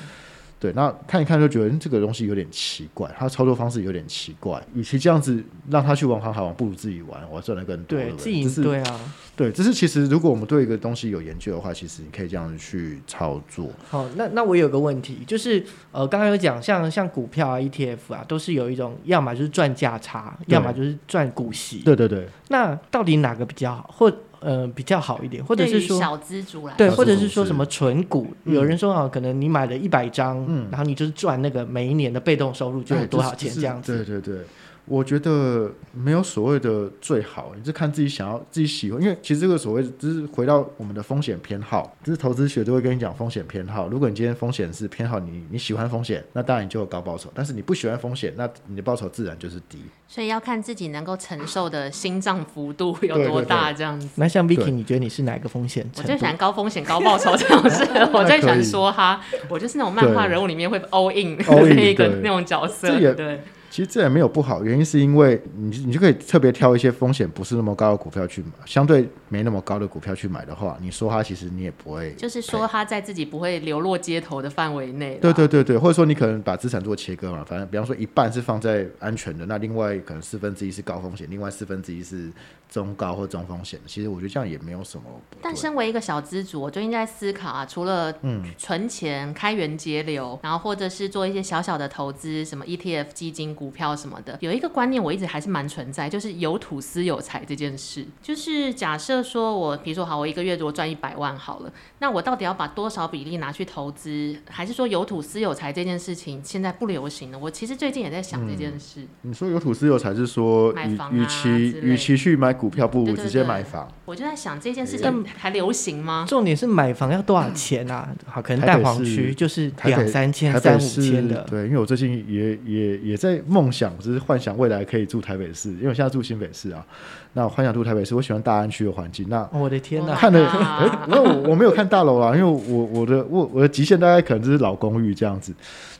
对，那看一看就觉得这个东西有点奇怪，它操作方式有点奇怪。与其这样子让他去玩航海王，不如自己玩，我赚的更多。对，自己是对啊，对，只是其实如果我们对一个东西有研究的话，其实你可以这样子去操作。好，那那我有个问题，就是呃，刚刚有讲像像股票啊、ETF 啊，都是有一种，要么就是赚价差，要么就是赚股息。对对对。那到底哪个比较好？或呃，比较好一点，或者是说小资族来对，或者是说什么存股？嗯、有人说啊，可能你买了一百张，嗯，然后你就是赚那个每一年的被动收入就有多少钱这样子。对对对。我觉得没有所谓的最好，你是看自己想要、自己喜欢。因为其实这个所谓，就是回到我们的风险偏好，就是投资学都会跟你讲风险偏好。如果你今天风险是偏好你，你喜欢风险，那当然你就有高报酬；但是你不喜欢风险，那你的报酬自然就是低。所以要看自己能够承受的心脏幅度有多大，这样子。那像 Vicky，你觉得你是哪个风险？我最喜欢高风险高报酬这种事。我最喜欢说哈，我就是那种漫画人物里面会 all in 那一个那种角色。对。其实这也没有不好，原因是因为你你就可以特别挑一些风险不是那么高的股票去买，相对没那么高的股票去买的话，你说它其实你也不会，就是说它在自己不会流落街头的范围内。对对对对，或者说你可能把资产做切割嘛，反正比方说一半是放在安全的，那另外可能四分之一是高风险，另外四分之一是中高或中风险。其实我觉得这样也没有什么。但身为一个小资主，我就应该思考啊，除了嗯存钱、开源节流，然后或者是做一些小小的投资，什么 ETF 基金。股票什么的，有一个观念我一直还是蛮存在，就是有土司有财这件事。就是假设说我，比如说好，我一个月如果赚一百万好了，那我到底要把多少比例拿去投资？还是说有土司有财这件事情现在不流行了？我其实最近也在想这件事。嗯、你说有土司有财是说，买房啊，与其与其去买股票，不如直接买房。我就在想这件事情还流行吗？重点是买房要多少钱啊？好，可能蛋黄区就是两三千、三五千的。对，因为我最近也也也在。梦想只是幻想未来可以住台北市，因为我现在住新北市啊。那我幻想住台北市，我喜欢大安区的环境。那我的天哪，看了，哎，那我我没有看大楼啊，因为我我的我我的极限大概可能就是老公寓这样子。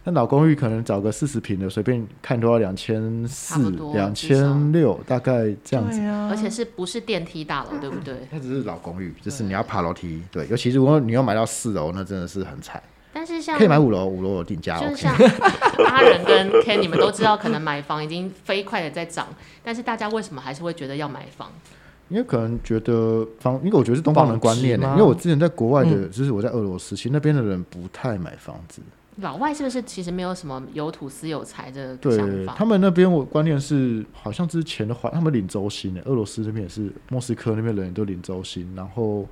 那老公寓可能找个四十平的，随便看都要两千四、两千六，大概这样子。而且是不是电梯大楼，对不对？它只是老公寓，就是你要爬楼梯。对，尤其如果你要买到四楼，那真的是很惨。但是像可以买五楼，五楼有定价。就是像阿仁跟 Ken，你们都知道，可能买房已经飞快的在涨，但是大家为什么还是会觉得要买房？因为可能觉得房，因为我觉得是东方人观念。因为我之前在国外的，嗯、就是我在俄罗斯，其实那边的人不太买房子。老外是不是其实没有什么有土私有财的想法？对，他们那边我观念是，好像之前的话，他们领周薪的。俄罗斯那边也是，莫斯科那边人也都领周薪，然后。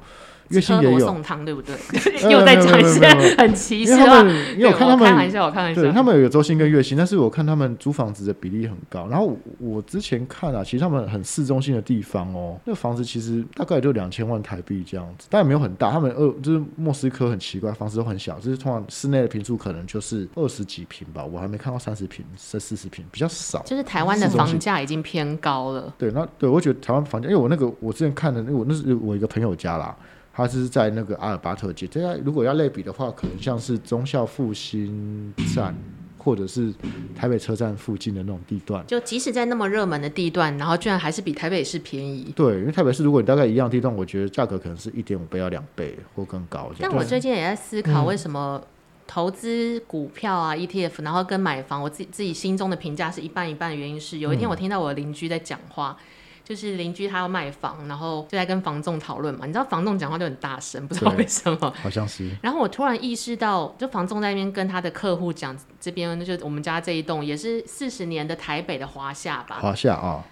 月薪也有送汤，对不对？又在讲一些很歧视的话。因为我看他们，开玩笑，我开玩笑。对，他们有个周薪跟月薪，但是我看他们租房子的比例很高。然后我之前看啊，其实他们很市中心的地方哦，那个房子其实大概也就两千万台币这样子，但也没有很大。他们二就是莫斯科很奇怪，房子都很小，就是通常室内的平数可能就是二十几平吧，我还没看到三十平、三四十平，比较少。就是台湾的房价已经偏高了。对，那对我觉得台湾房价，因为我那个我之前看的，因为我那是我一个朋友家啦。它是在那个阿尔巴特街，这如果要类比的话，可能像是忠孝复兴站，或者是台北车站附近的那种地段。就即使在那么热门的地段，然后居然还是比台北市便宜。对，因为台北市如果你大概一样地段，我觉得价格可能是一点五倍到两倍或更高。但我最近也在思考，为什么投资股票啊、嗯、ETF，然后跟买房，我自己自己心中的评价是一半一半的原因是，有一天我听到我的邻居在讲话。嗯就是邻居他要卖房，然后就在跟房仲讨论嘛。你知道房仲讲话就很大声，不知道为什么。好像是。然后我突然意识到，就房仲在那边跟他的客户讲，这边就我们家这一栋也是四十年的台北的华夏吧。华夏啊。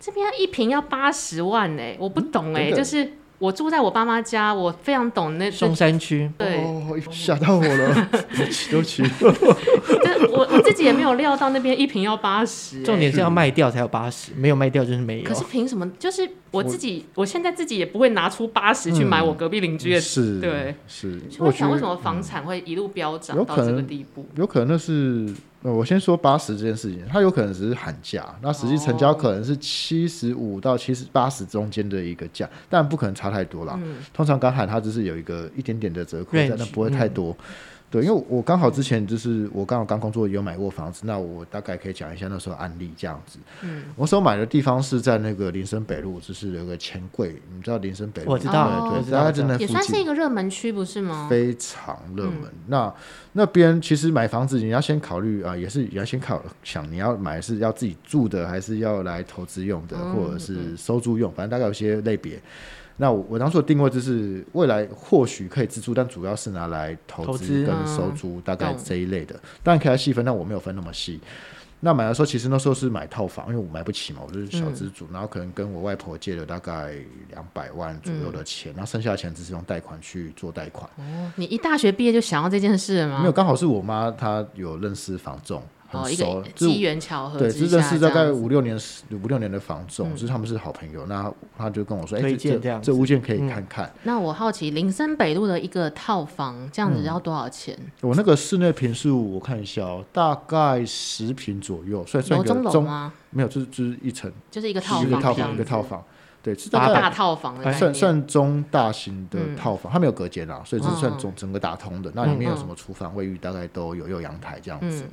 这边一平要八十万哎、欸，我不懂哎、就是。我住在我爸妈家，我非常懂那松山区。对，吓、哦、到我了，对不起，我我自己也没有料到那边一瓶要八十、欸。重点是要卖掉才有八十，没有卖掉就是没有。可是凭什么？就是我自己，我，我现在自己也不会拿出八十去买我隔壁邻居的。是，对，是。我想为什么房产会一路飙涨到这个地步？有可能那是。那我先说八十这件事情，它有可能只是喊价，那实际成交可能是七十五到七十八十中间的一个价，但不可能差太多啦。嗯、通常刚喊它只是有一个一点点的折扣在，但不会太多。嗯、对，因为我刚好之前就是我刚好刚工作有买过房子，那我大概可以讲一下那时候案例这样子。嗯，我所买的地方是在那个林森北路，就是有个钱柜，你知道林森北路？我知道，对，大概真的也算是一个热门区，不是吗？非常热门。嗯、那那边其实买房子你要先考虑啊、呃，也是你要先考想你要买是要自己住的，还是要来投资用的，嗯、或者是收租用，反正大概有些类别。那我我当初的定位就是未来或许可以自住，但主要是拿来投资跟收租，大概这一类的。当然可以细分，但我没有分那么细。那买的时候，其实那时候是买套房，因为我买不起嘛，我就是小资族，然后可能跟我外婆借了大概两百万左右的钱，然后剩下的钱只是用贷款去做贷款。哦，你一大学毕业就想要这件事了吗？没有，刚好是我妈她有认识房仲。哦，一个机缘巧合，对，这认识大概五六年，五六年的房仲，就是他们是好朋友。那他就跟我说，哎，这这这物件可以看看。那我好奇，林森北路的一个套房，这样子要多少钱？我那个室内平数，我看一下哦，大概十平左右，算算一个中吗？没有，就是就是一层，就是一个套房，一个套房，一个套房，对，大大套房，算算中大型的套房，它没有隔间啊，所以是算整整个打通的。那里面有什么厨房、卫浴，大概都有，有阳台这样子。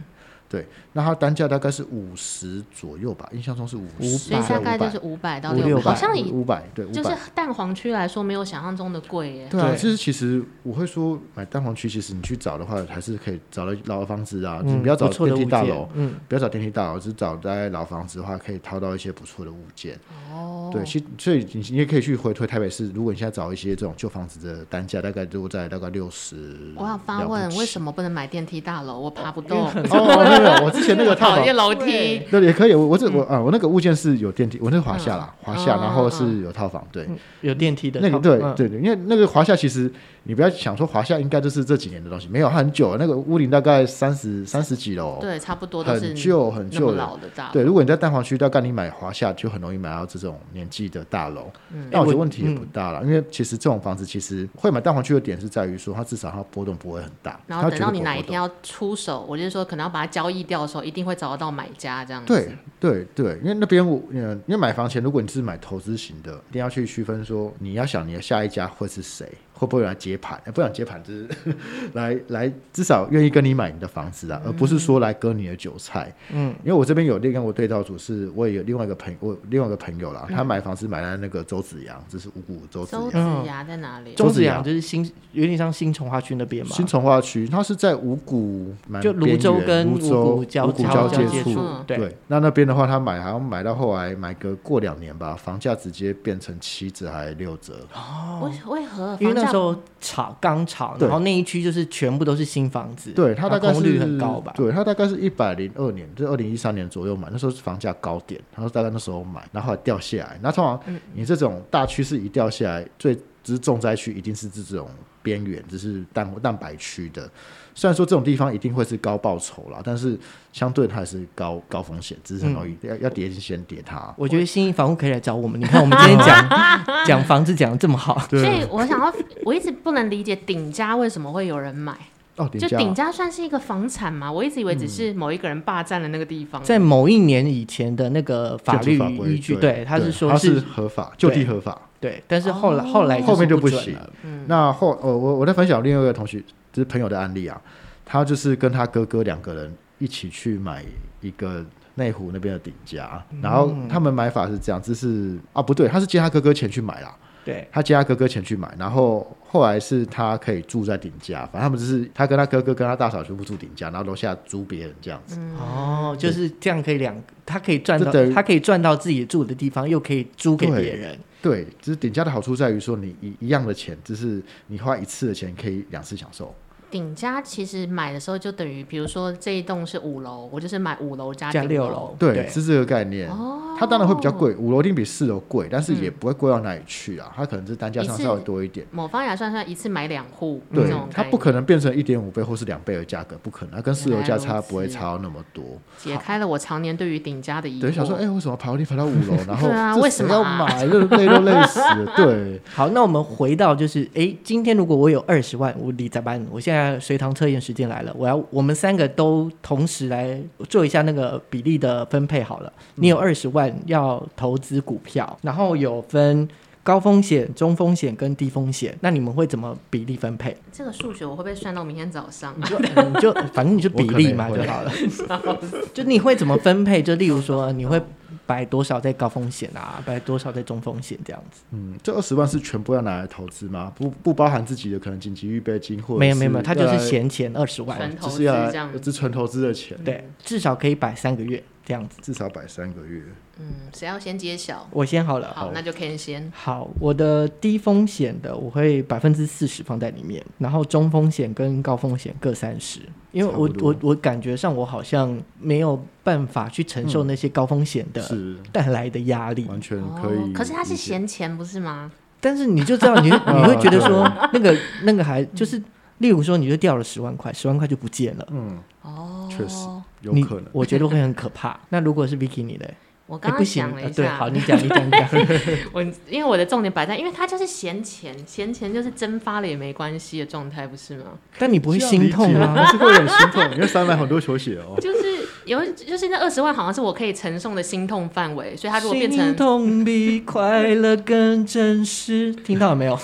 对，那它单价大概是五十左右吧，印象中是五十，所以大概就是五百到六百，好像以五百对，就是蛋黄区来说，没有想象中的贵耶。对啊，就是其实我会说买蛋黄区，其实你去找的话，还是可以找到老房子啊，你不要找电梯大楼，嗯，不要找电梯大楼，只找在老房子的话，可以淘到一些不错的物件。哦，对，其所以你你也可以去回推台北市，如果你现在找一些这种旧房子的单价，大概都在大概六十。我想发问，为什么不能买电梯大楼？我爬不动。我之前那个套房，楼梯，对，也可以。我我这我啊，我那个物件是有电梯，我那个华夏啦，华夏，然后是有套房，对，有电梯的。那个对对对，因为那个华夏其实你不要想说华夏应该就是这几年的东西，没有，它很久，那个屋顶大概三十三十几楼，对，差不多很旧很旧老的大。对，如果你在蛋黄区，大概你买华夏就很容易买到这种年纪的大楼。那我觉得问题也不大了，因为其实这种房子其实会买蛋黄区的点是在于说，它至少它波动不会很大。然后等到你哪一天要出手，我就是说可能要把它交易掉的时候，一定会找得到买家这样子。对对对，因为那边我，因为买房前如果你是买投资型的，一定要去区分说，你要想你的下一家会是谁。会不会来接盘？不想接盘，就是 来来，至少愿意跟你买你的房子啊，而不是说来割你的韭菜。嗯，因为我这边有另外一个对照组，是我也有另外一个朋友，我另外一个朋友啦，他买房子买在那个周子阳，这是五股周子阳。周子阳在哪里？周子阳就是新，有点像新从化区那边嘛。新从化区，它是在五股，就泸州跟五股交交界处。对，那那边的话，他买好像买到后来买个过两年吧，房价直接变成七折还六折。哦，为为何？因为那时候炒。刚炒，然后那一区就是全部都是新房子，对，它大概是空率很高吧？对，它大概是一百零二年，就二零一三年左右买，那时候是房价高点，他说大概那时候买，然后后来掉下来。那通常你这种大趋势一掉下来，最只是重灾区一定是这种边缘，只是蛋蛋白区的。虽然说这种地方一定会是高报酬啦，但是相对它也是高高风险，只是很容易要要跌就先跌它。我觉得信义房屋可以来找我们，你看我们今天讲 讲房子讲的这么好，所以我想要，我一直不能理解顶家为什么会有人买。哦，就顶家算是一个房产吗？我一直以为只是某一个人霸占了那个地方。在某一年以前的那个法律依据，对，他是说是合法，就地合法。对，但是后来后来后面就不行了。那后呃我我在分享另外一个同学。就是朋友的案例啊，他就是跟他哥哥两个人一起去买一个内湖那边的顶家，然后他们买法是这样，就是啊不对，他是借他哥哥钱去买啦，对，他借他哥哥钱去买，然后后来是他可以住在顶家，反正他们就是他跟他哥哥跟他大嫂全部住顶家，然后楼下租别人这样子。哦，就是这样可以两，他可以赚到，他可以赚到自己住的地方，又可以租给别人。对，就是顶家的好处在于说，你一一样的钱，就是你花一次的钱可以两次享受。顶家其实买的时候就等于，比如说这一栋是五楼，我就是买五楼加加六楼，对，是这个概念。哦，它当然会比较贵，五楼一定比四楼贵，但是也不会贵到哪里去啊。它可能是单价上稍微多一点。某方来算算，一次买两户，对，它不可能变成一点五倍或是两倍的价格，不可能，它跟四楼价差不会差到那么多。解开了我常年对于顶家的疑惑。对，想说，哎、欸，为什么爬楼梯爬到五楼？然后对啊，为什么要买？累都累死了。对，好，那我们回到就是，哎、欸，今天如果我有二十万，我理财班，我现在随堂测验。时间来了，我要我们三个都同时来做一下那个比例的分配好了。你有二十万要投资股票，然后有分高风险、中风险跟低风险，那你们会怎么比例分配？这个数学我会不会算到明天早上？你就你就反正你就比例嘛就好了。就你会怎么分配？就例如说你会。摆多少在高风险啊？摆多少在中风险这样子？嗯，这二十万是全部要拿来投资吗？不不包含自己的可能紧急预备金或者没有没有没有，它就是闲钱二十万，只是要只纯投资的钱。对，至少可以摆三个月这样子，至少摆三个月。嗯，谁要先揭晓？我先好了。好，那就 Ken 先。好，我的低风险的我会百分之四十放在里面，然后中风险跟高风险各三十，因为我我我感觉上我好像没有办法去承受那些高风险的带来的压力，完全可以、哦。可是他是闲钱不是吗？但是你就知道你，你 你会觉得说那个那个还就是，例如说你就掉了十万块，十万块就不见了。嗯，哦，确实有可能。我觉得会很可怕。那如果是 Vicky 你嘞？我刚刚想了一下，欸、对，好，你讲，你讲，你讲。我因为我的重点摆在，因为他就是闲钱，闲钱就是蒸发了也没关系的状态，不是吗？但你不会心痛吗？还是会有心痛，因为三百很多球鞋哦。就是有，就是那二十万好像是我可以承受的心痛范围，所以它如果变成心痛比快乐更真实，听到了没有？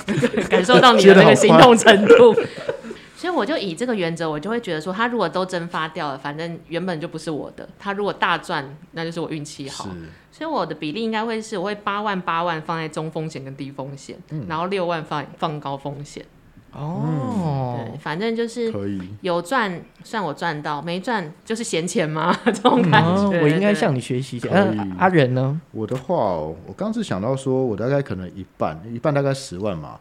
感受到你的那个心痛程度。所以我就以这个原则，我就会觉得说，他如果都蒸发掉了，反正原本就不是我的。他如果大赚，那就是我运气好。所以我的比例应该会是，我会八万八万放在中风险跟低风险，嗯、然后六万放放高风险。哦，对，反正就是可以有赚算我赚到，没赚就是闲钱嘛，这种感觉。嗯、我应该向你学习一下。阿仁呢？我的话，我刚是想到说，我大概可能一半，一半大概十万嘛。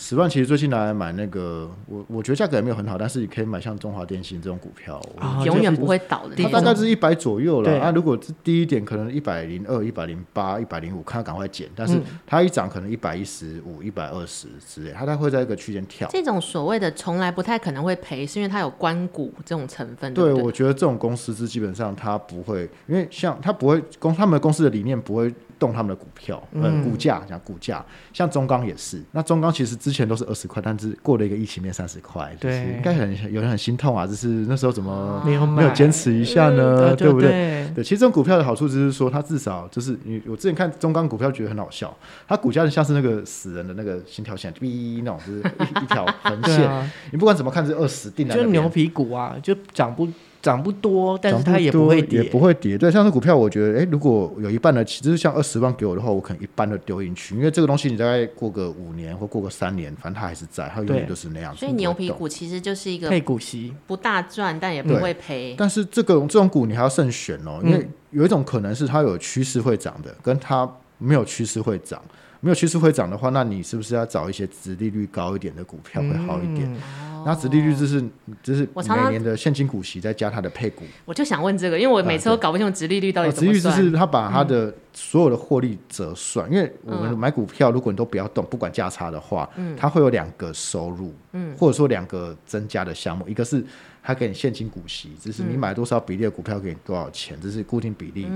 十万其实最近拿来买那个，我我觉得价格也没有很好，但是你可以买像中华电信这种股票，哦、永远不会倒的。它大概是一百左右了，啊，如果是低一点，可能一百零二、一百零八、一百零五，看它赶快减。但是它一涨可能一百一十五、一百二十之类，它它会在一个区间跳。这种所谓的从来不太可能会赔，是因为它有关股这种成分。对，对对，我觉得这种公司是基本上它不会，因为像它不会公他们公司的理念不会。动他们的股票，嗯，股价讲股价，像中钢也是。那中钢其实之前都是二十块，但是过了一个疫情变三十块，就是应该很有人很心痛啊。就是那时候怎么没有没有坚持一下呢？对不对？对，其实这种股票的好处就是说，它至少就是你我之前看中钢股票觉得很好笑，它股价就像是那个死人的那个心跳线，哔那种，就是一一条横线。你不管怎么看，是二十定的，就牛皮股啊，就涨不。涨不多，但是它也不会跌，也不会跌。对，像是股票，我觉得，哎、欸，如果有一半的，其实像二十万给我的话，我可能一半都丢进去，因为这个东西你大概过个五年或过个三年，反正它还是在，它永远都是那样。所以牛皮股其实就是一个配股息，不大赚，但也不会赔。但是这个这种股你还要慎选哦，因为有一种可能是它有趋势会涨的，跟它没有趋势会涨。没有趋势会涨的话，那你是不是要找一些值利率高一点的股票会好一点？嗯、那殖利率就是就是每年的现金股息再加它的配股。我就想问这个，因为我每次都搞不清楚殖利率到底怎么算。殖利率就是他把他的所有的获利折算，嗯、因为我们买股票，如果你都不要动，不管价差的话，嗯，它会有两个收入，嗯，或者说两个增加的项目，一个是。他给你现金股息，就是你买多少比例的股票给你多少钱，这是固定比例，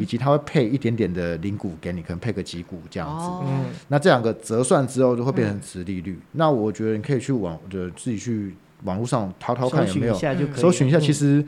以及他会配一点点的零股给你，可能配个几股这样子。那这两个折算之后就会变成值利率。那我觉得你可以去网，就自己去网络上淘淘看有没有，搜寻一下。其实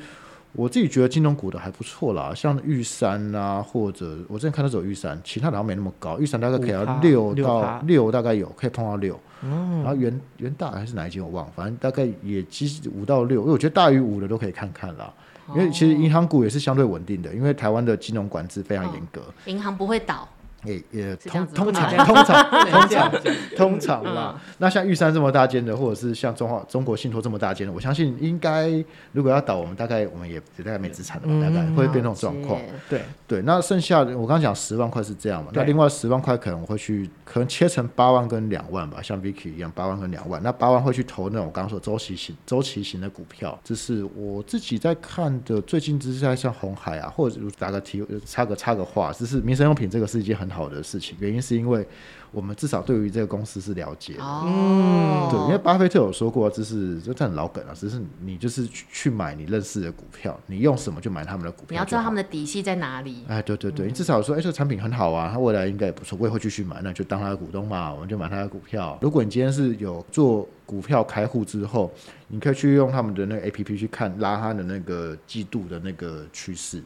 我自己觉得金融股的还不错啦，像玉山啊，或者我之前看到只有玉山，其他的好像没那么高。玉山大概可以要六到六，大概有可以碰到六。嗯，然后元元大还是哪一间我忘了，反正大概也其实五到六，因为我觉得大于五的都可以看看啦。因为其实银行股也是相对稳定的，因为台湾的金融管制非常严格，银行不会倒。也也通通常通常 通常通常嘛，那像玉山这么大间的，或者是像中华中国信托这么大间的，我相信应该如果要倒，我们大概我们也大概没资产的嘛，大概会变这种状况。对。对，那剩下的我刚刚讲十万块是这样嘛，那另外十万块可能我会去可能切成八万跟两万吧，像 Vicky 一样八万跟两万，那八万会去投那种我刚刚说周期型周期型的股票，这是我自己在看的，最近只是在像红海啊，或者打个题插个插个话，只是民生用品这个是一件很好的事情，原因是因为我们至少对于这个公司是了解的，哦，对，因为巴菲特有说过，这是这很老梗啊，只是你就是去去买你认识的股票，你用什么就买他们的股票，你要知道他们的底细在哪里。哎，对对对，你至少说，哎，这个产品很好啊，他未来应该也不错，我也会继续买，那就当他的股东嘛，我们就买他的股票。如果你今天是有做股票开户之后，你可以去用他们的那个 APP 去看拉他的那个季度的那个趋势。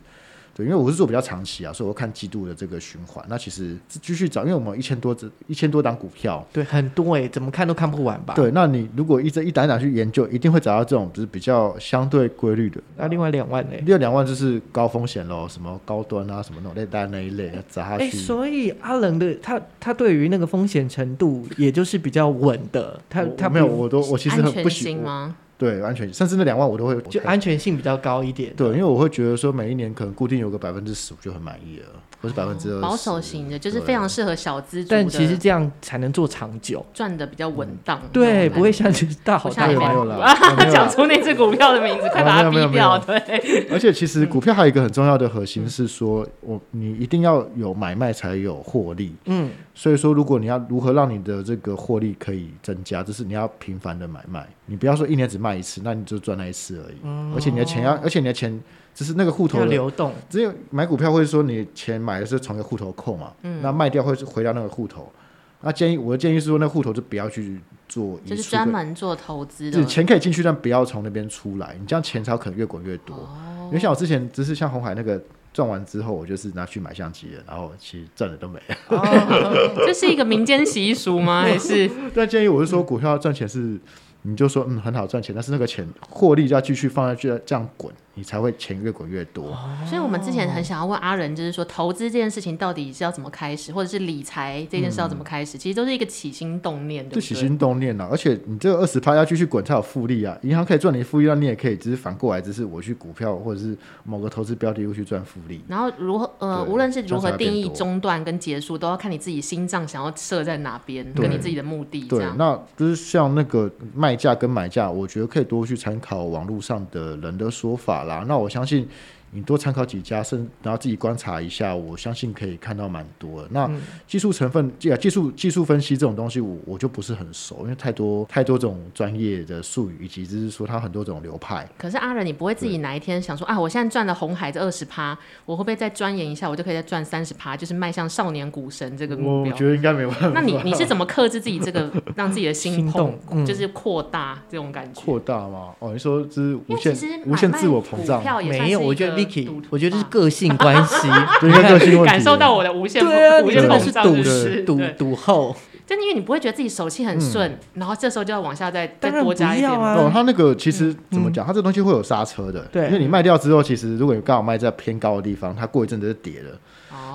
对，因为我是做比较长期啊，所以我看季度的这个循环。那其实继续找，因为我们一千多只、一千多档股票，对，很多哎、欸，怎么看都看不完吧？对，那你如果一直一档一档去研究，一定会找到这种就是比较相对规律的。那另外两万呢？另外两万就是高风险喽，什么高端啊，什么那种类单那一类砸下去。哎、欸，所以阿冷的他他对于那个风险程度，也就是比较稳的。他他没有，我都我其实很不喜欢。对，安全甚至那两万我都会，就安全性比较高一点。对，因为我会觉得说每一年可能固定有个百分之十，我就很满意了，不是百分之二。保守型的，就是非常适合小资。但其实这样才能做长久，赚的比较稳当。对，不会像就是大好大坏。没有了，讲出那只股票的名字，快把它毙掉。对。而且其实股票还有一个很重要的核心是说，我你一定要有买卖才有获利。嗯。所以说，如果你要如何让你的这个获利可以增加，就是你要频繁的买卖，你不要说一年只卖一次，那你就赚那一次而已。嗯、而且你的钱要，而且你的钱只是那个户头的流动。只有买股票会说你钱买的是从一个户头扣嘛，嗯、那卖掉会回到那个户头。那建议我的建议是说，那户头就不要去做，就是专门做投资的。就是钱可以进去，但不要从那边出来，你这样钱才可能越滚越多。哦、因为像我之前只是像红海那个。赚完之后，我就是拿去买相机了，然后其实赚的都没了。哦，这是一个民间习俗吗？还是？但建议我是说，股票赚钱是。你就说嗯，很好赚钱，但是那个钱获利就要继续放下去，这样滚，你才会钱越滚越多。哦、所以，我们之前很想要问阿仁，就是说投资这件事情到底是要怎么开始，或者是理财这件事要怎么开始？嗯、其实都是一个起心动念的。就起心动念了，而且你这个二十趴要继续滚才有复利啊！银行可以赚你复利，那你也可以，只是反过来，只是我去股票或者是某个投资标的又去赚复利。然后如何呃，无论是如何定义中断跟结束，都要看你自己心脏想要设在哪边，跟你自己的目的。对，那就是像那个卖价跟买价。我觉得可以多去参考网络上的人的说法那我相信。你多参考几家，甚然后自己观察一下，我相信可以看到蛮多的。那技术成分，技技术技术分析这种东西我，我我就不是很熟，因为太多太多种专业的术语，以及就是说它很多种流派。可是阿仁，你不会自己哪一天想说啊，我现在赚了红海这二十趴，我会不会再钻研一下，我就可以再赚三十趴，就是迈向少年股神这个目标？我觉得应该没办法。那你你是怎么克制自己这个，让自己的心，心动，嗯、就是扩大这种感觉？扩大吗？哦，你说就是无限无限自我膨胀？没有，我觉得 Vicky，我觉得是。个性关系，感受到我的无限，对啊，无限是赌是赌赌后，真的，因为你不会觉得自己手气很顺，然后这时候就要往下再再多加一点哦，他那个其实怎么讲？他这东西会有刹车的，对，因为你卖掉之后，其实如果你刚好卖在偏高的地方，它过一阵子就跌了。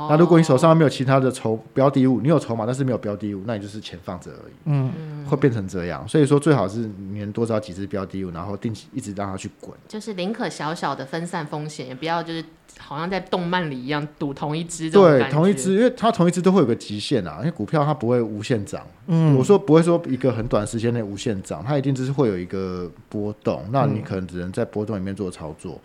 那如果你手上没有其他的筹标的物，你有筹码但是没有标的物，那你就是钱放着而已。嗯，会变成这样。所以说最好是你能多找几只标的物，然后定期一直让它去滚。就是宁可小小的分散风险，也不要就是好像在动漫里一样赌同一只。对，同一只，因为它同一只都会有个极限啊。因为股票它不会无限涨。嗯，我说不会说一个很短时间内无限涨，它一定就是会有一个波动。那你可能只能在波动里面做操作。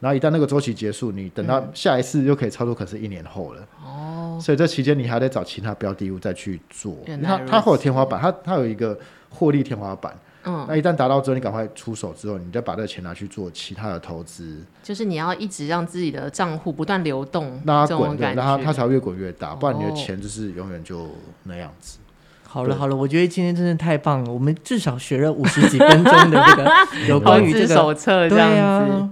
然后一旦那个周期结束，你等到下一次又可以操作，可是一年后了。哦，所以这期间你还得找其他标的物再去做。它它会有天花板，它它有一个获利天花板。嗯，那一旦达到之后，你赶快出手之后，你再把这个钱拿去做其他的投资。就是你要一直让自己的账户不断流动，让它滚，让它它才会越滚越大，不然你的钱就是永远就那样子。好了好了，我觉得今天真的太棒了，我们至少学了五十几分钟的这个 有关于这个手册这样子。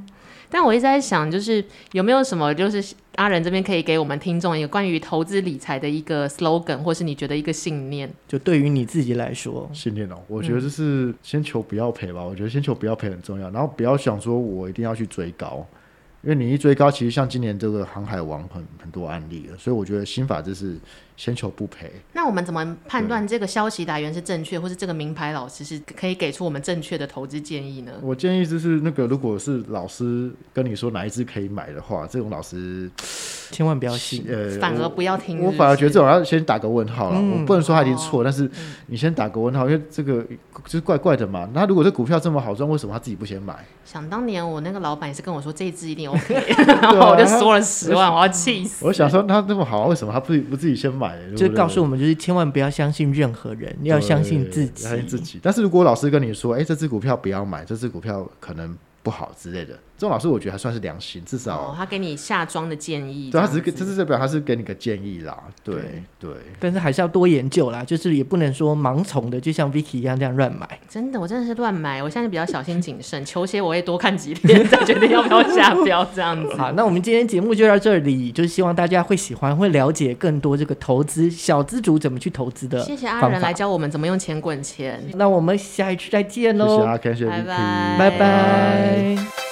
但我一直在想，就是有没有什么，就是阿仁这边可以给我们听众一个关于投资理财的一个 slogan，或是你觉得一个信念？就对于你自己来说，信念哦，我觉得就是先求不要赔吧。嗯、我觉得先求不要赔很重要，然后不要想说我一定要去追高，因为你一追高，其实像今年这个航海王很很多案例了，所以我觉得心法就是。先求不赔。那我们怎么判断这个消息来源是正确，或是这个名牌老师是可以给出我们正确的投资建议呢？我建议就是那个，如果是老师跟你说哪一支可以买的话，这种老师千万不要信，呃，反而不要听。我反而觉得这种要先打个问号了。嗯、我不能说他已经错，哦、但是你先打个问号，因为这个就是怪怪的嘛。那如果这股票这么好赚，为什么他自己不先买？想当年我那个老板也是跟我说这一支一定 OK，然后我就说了十万，我要气死。我想说他那么好，为什么他不不自己先买？就告诉我们，就是千万不要相信任何人，要相信自己。相信自己。但是如果老师跟你说，哎，这只股票不要买，这只股票可能不好之类的，这种老师我觉得还算是良心，至少、哦、他给你下庄的建议。对，他只是给，这是代表他是给你个建议啦。对对，对，但是还是要多研究啦，就是也不能说盲从的，就像 Vicky 一样这样乱买。真的，我真的是乱买，我现在比较小心谨慎，球鞋我会多看几天再决定要不要下标这样子。好，那我们今天节目就到这里，就是希望大家会喜欢，会了解更多这个投资小资主怎么去投资的。谢谢阿仁来教我们怎么用钱滚钱。那我们下一次再见喽，谢谢阿 Ken，谢谢 Vicky，拜拜。拜拜。